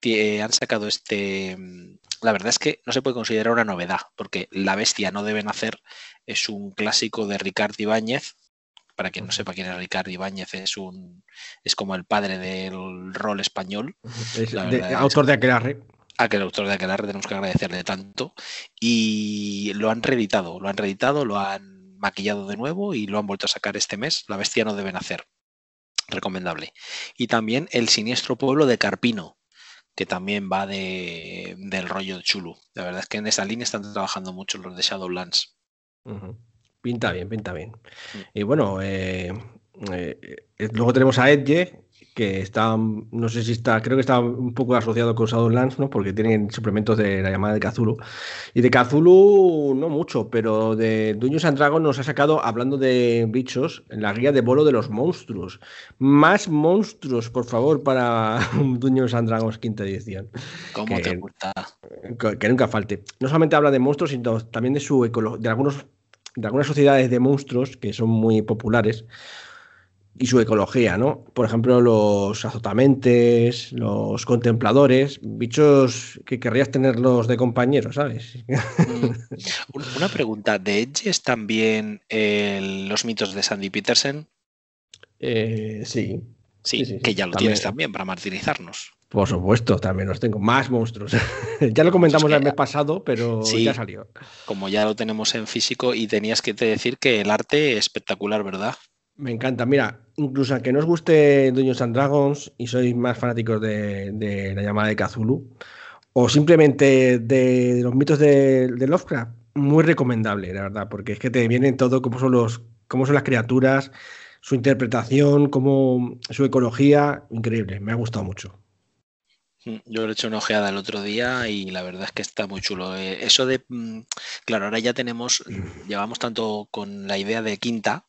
Tie- Han sacado este, mm, la verdad es que no se puede considerar una novedad, porque La Bestia no debe nacer es un clásico de Ricard Ibáñez. Para quien no sepa quién es Ricard Ibáñez, es un es como el padre del rol español Es de- es autor de Aquelarre. a que el autor de Aquelarre tenemos que agradecerle tanto. Y lo han reeditado, lo han reeditado, lo han maquillado de nuevo y lo han vuelto a sacar este mes. La bestia no debe nacer. Recomendable. Y también El siniestro pueblo de Carpino, que también va de, del rollo de Chulu. La verdad es que en esa línea están trabajando mucho los de Shadowlands. Pinta bien, pinta bien. Mm. Y bueno, eh, eh, eh, luego tenemos a Edge, que está, no sé si está, creo que está un poco asociado con Shadowlands, ¿no? Porque tienen suplementos de la llamada de Cthulhu. Y de Cthulhu no mucho, pero de Dungeons and Dragons nos ha sacado, hablando de bichos, la guía de bolo de los monstruos. Más monstruos, por favor, para Dungeons and Dragons quinta edición ¿Cómo Que- te gusta? que nunca falte. No solamente habla de monstruos, sino también de su de algunos de algunas sociedades de monstruos que son muy populares y su ecología, ¿no? Por ejemplo, los azotamentes, los contempladores, bichos que querrías tenerlos de compañeros, ¿sabes? Mm. Un- Una pregunta, ¿de Edge es también el- los mitos de Sandy Petersen? Eh, sí, Sí, Sí, sí, que ya lo también. tienes también para martirizarnos. por supuesto, también los tengo. Más monstruos. ya lo comentamos Pues es que- el mes pasado, pero Sí. ya salió. como ya lo tenemos en físico y tenías que te decir que el arte es espectacular, ¿verdad? Me encanta. Mira, incluso aunque no os guste Dungeons and Dragons y sois más fanáticos de, de la llamada de Cthulhu, o simplemente de, de los mitos de, de Lovecraft, muy recomendable, la verdad, porque es que te vienen todo cómo son los, cómo son las criaturas, su interpretación, cómo su ecología, increíble. Me ha gustado mucho. Mm, Yo le he hecho una ojeada el otro día y la verdad es que está muy chulo. Eh, Eso de, mm, claro, ahora ya tenemos, llevamos tanto con la idea de quinta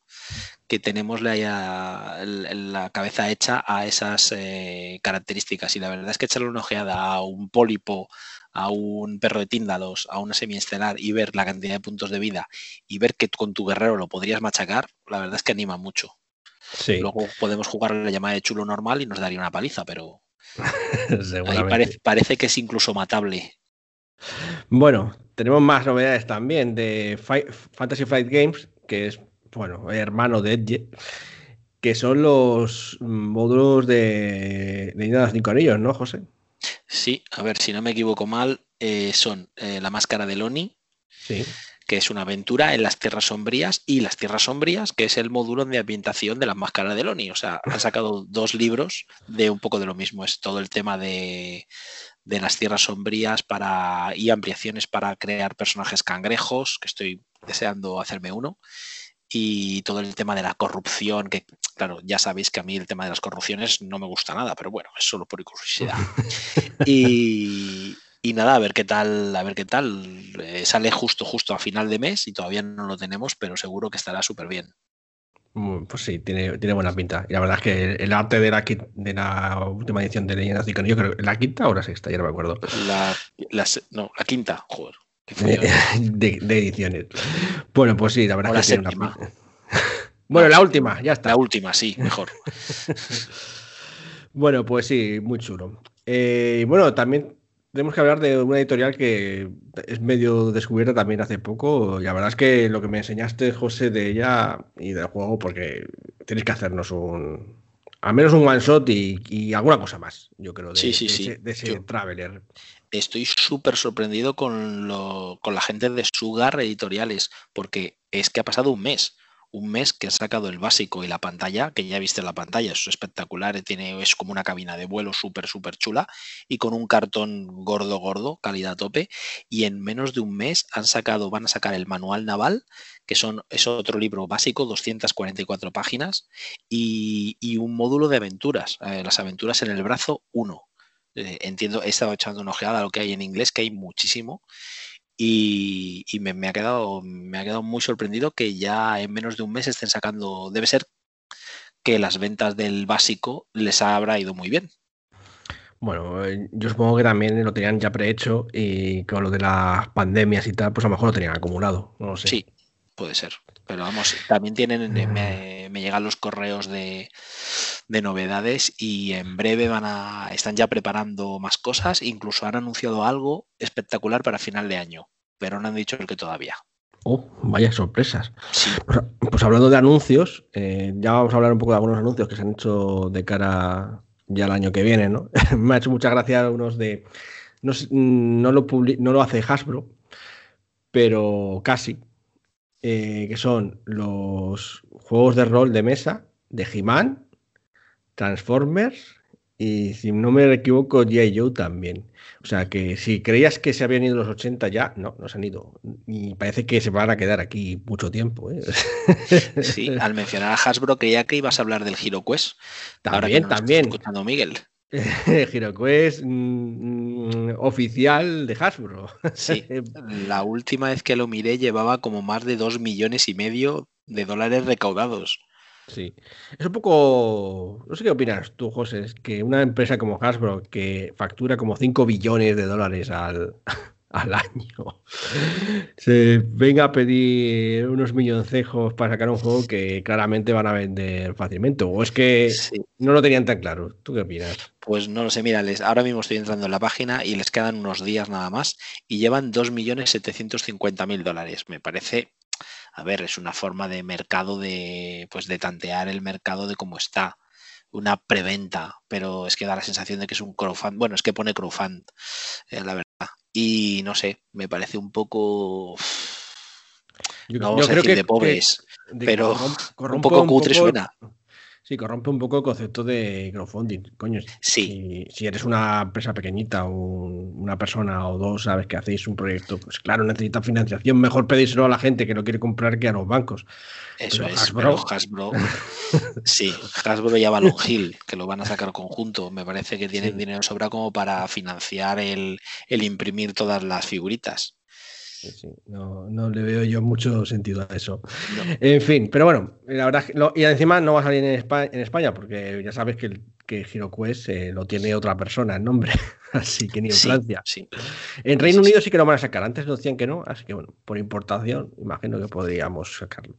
que tenemos la, la cabeza hecha a esas eh, características y la verdad es que echarle una ojeada a un pólipo, a un perro de tíndalos, a una semiestelar y ver la cantidad de puntos de vida y ver que con tu guerrero lo podrías machacar, la verdad es que anima mucho. Sí, Luego podemos jugar la llamada de chulo normal y nos daría una paliza, pero ahí parece, parece que es incluso matable. Bueno, tenemos más novedades también de Fantasy Flight Games, que es, bueno, hermano de Edge, que son los módulos de, de los Cinco Anillos, ¿no, José? Sí, a ver, si no me equivoco mal, eh, son eh, la máscara de Loni, Sí. que es una aventura en las tierras sombrías, y las tierras sombrías, que es el módulo de ambientación de la máscara de Loni. O sea, han sacado dos libros de un poco de lo mismo. Es todo el tema de, de las tierras sombrías para, y ampliaciones para crear personajes cangrejos, que estoy deseando hacerme uno. Y todo el tema de la corrupción, que claro, ya sabéis que a mí el tema de las corrupciones no me gusta nada, pero bueno, es solo por curiosidad. Y, y nada, a ver qué tal, a ver qué tal. Eh, sale justo, justo a final de mes y todavía no lo tenemos, pero seguro que estará súper bien. Mm, Pues sí, tiene, tiene buena pinta. Y la verdad es que el, arte de la, de la última edición de Leyendas de Icon, yo creo que la quinta o la sexta, ya no me acuerdo, La, la no, la quinta, joder. Qué de, follón. de- de ediciones. Bueno, pues sí, la verdad O la es que tiene una. Bueno, la última, ya está. La última, sí, mejor. Bueno, pues sí, muy chulo. Eh, bueno, también tenemos que hablar de una editorial que es medio descubierta también hace poco. Y la verdad es que lo que me enseñaste, José, de ella y del juego, porque tienes que hacernos un. Al menos un one shot y, y alguna cosa más, yo creo, de, Sí, sí, de sí. ese, de ese Yo- Traveler. Estoy súper sorprendido con, lo, con la gente de Sugar Editoriales, porque es que ha pasado un mes. Un mes que han sacado el básico y la pantalla, que ya viste la pantalla, es espectacular, tiene, es como una cabina de vuelo súper, súper chula, y con un cartón gordo, gordo, calidad tope, y en menos de un mes han sacado, van a sacar el manual naval, que son, es otro libro básico, 244 páginas, y, y un módulo de aventuras, eh, las aventuras en el brazo 1. Eh, entiendo, he estado echando una ojeada a lo que hay en inglés, que hay muchísimo, y, y me, me ha quedado, me ha quedado muy sorprendido que ya en menos de un mes estén sacando, debe ser que las ventas del básico les habrá ido muy bien. Bueno, eh, yo supongo que también lo tenían ya prehecho y con lo de las pandemias y tal, pues a lo mejor lo tenían acumulado. No lo sé. Sí, puede ser. Pero vamos, también tienen, eh, me, me llegan los correos de, de novedades y en breve van a, están ya preparando más cosas, incluso han anunciado algo espectacular para final de año, pero no han dicho el que todavía. Oh, vaya sorpresas. Sí, Pues, pues hablando de anuncios, eh, ya vamos a hablar un poco de algunos anuncios que se han hecho de cara ya al año que viene, ¿no? Me ha hecho mucha gracia unos de. No, mm, no lo, no lo hace Hasbro, pero casi. Eh, que son los juegos de rol de mesa de He-Man, Transformers y, si no me equivoco, G.I. Joe también. O sea que si creías que se habían ido los 80 ya, no, no se han ido. Y parece que se van a quedar aquí mucho tiempo. ¿eh? sí. Al mencionar a Hasbro creía que ibas a hablar del Hero Quest. Ahora que También, no está también. escuchando Miguel. HeroQuest mm, mm, oficial de Hasbro. Sí. La última vez que lo miré llevaba como más de dos millones y medio de dólares recaudados. Sí. Es un poco. No sé qué opinas tú, José. Es que una empresa como Hasbro que factura como 5 billones de dólares al, al año se venga a pedir unos milloncejos para sacar un juego que claramente van a vender fácilmente. O es que Sí. no lo tenían tan claro. ¿Tú qué opinas? Pues no lo sé, mira, les- ahora mismo estoy entrando en la página y les quedan unos días nada más y llevan 2.750.000 dólares. Me parece, a ver, es una forma de mercado de, pues de tantear el mercado de cómo está. Una preventa, pero es que da la sensación de que es un crowdfund. Bueno, es que pone crowdfund, eh, la verdad. Y no sé, me parece un poco, Yo, no vamos a decir de pobres, que- de- pero un poco cutre suena. Sí, corrompe un poco el concepto de crowdfunding. Coño, Sí. si, si eres una empresa pequeñita o un- una persona o dos, sabes que hacéis un proyecto, pues claro, necesitas financiación. Mejor pedírselo a la gente que lo quiere comprar que a los bancos. Eso Pero es, Hasbro- pero Hasbro. Sí, Hasbro y Avalon Hill, que lo van a sacar conjunto. Me parece que tienen Sí. dinero sobra como para financiar el, el imprimir todas las figuritas. Sí, No, no le veo yo mucho sentido a eso. No. En fin, pero bueno, la verdad es que lo- y encima no va a salir en España, en España porque ya sabes que, el, que HeroQuest eh, lo tiene otra persona el nombre, así que ni en Sí, Francia. sí. En Reino. Unido sí que lo van a sacar, antes nos decían que no, así que bueno, por importación imagino que podríamos sacarlo.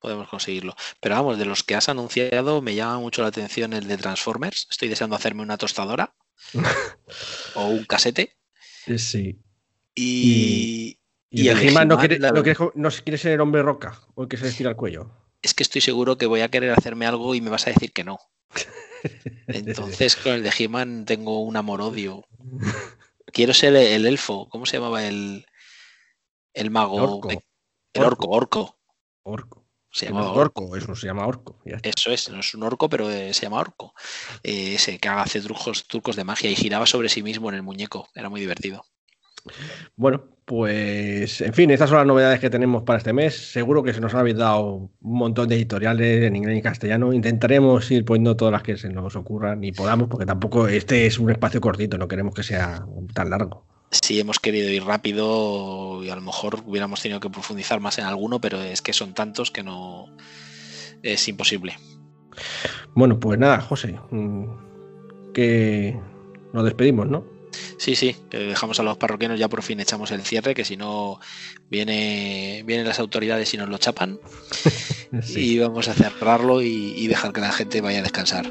Podemos conseguirlo. Pero vamos, de los que has anunciado, me llama mucho la atención el de Transformers. Estoy deseando hacerme una tostadora o un casete. Eh, Sí. Y, Y, Y de He-Man no quiere, la no, quiere, no quiere ser el hombre roca o el que se le el cuello. es que estoy seguro que voy a querer hacerme algo y me vas a decir que no. Entonces, con el de He-Man tengo un amor-odio. Quiero ser el, el elfo. ¿Cómo se llamaba el, el mago? Orco. El orco, orco. Orco. Se Que no es orco. orco, eso se llama orco. Eso es, no es un orco, pero eh, se llama orco. Eh, ese que hace trucos, trucos de magia y giraba sobre sí mismo en el muñeco. Era muy divertido. Bueno, pues en fin, estas son las novedades que tenemos para este mes. Seguro que se nos han dado un montón de editoriales en inglés y castellano. Intentaremos ir poniendo todas las que se nos ocurran y podamos, porque tampoco este es un espacio cortito, no queremos que sea tan largo. Sí, hemos querido ir rápido y a lo mejor hubiéramos tenido que profundizar más en alguno, pero es que son tantos que no, es imposible. Bueno, pues nada, José, mm, que nos despedimos, ¿no? Sí, sí, que dejamos a los parroquianos, ya por fin echamos el cierre, que si no viene, vienen las autoridades y nos lo chapan. Sí. Y vamos a cerrarlo y, y dejar que la gente vaya a descansar.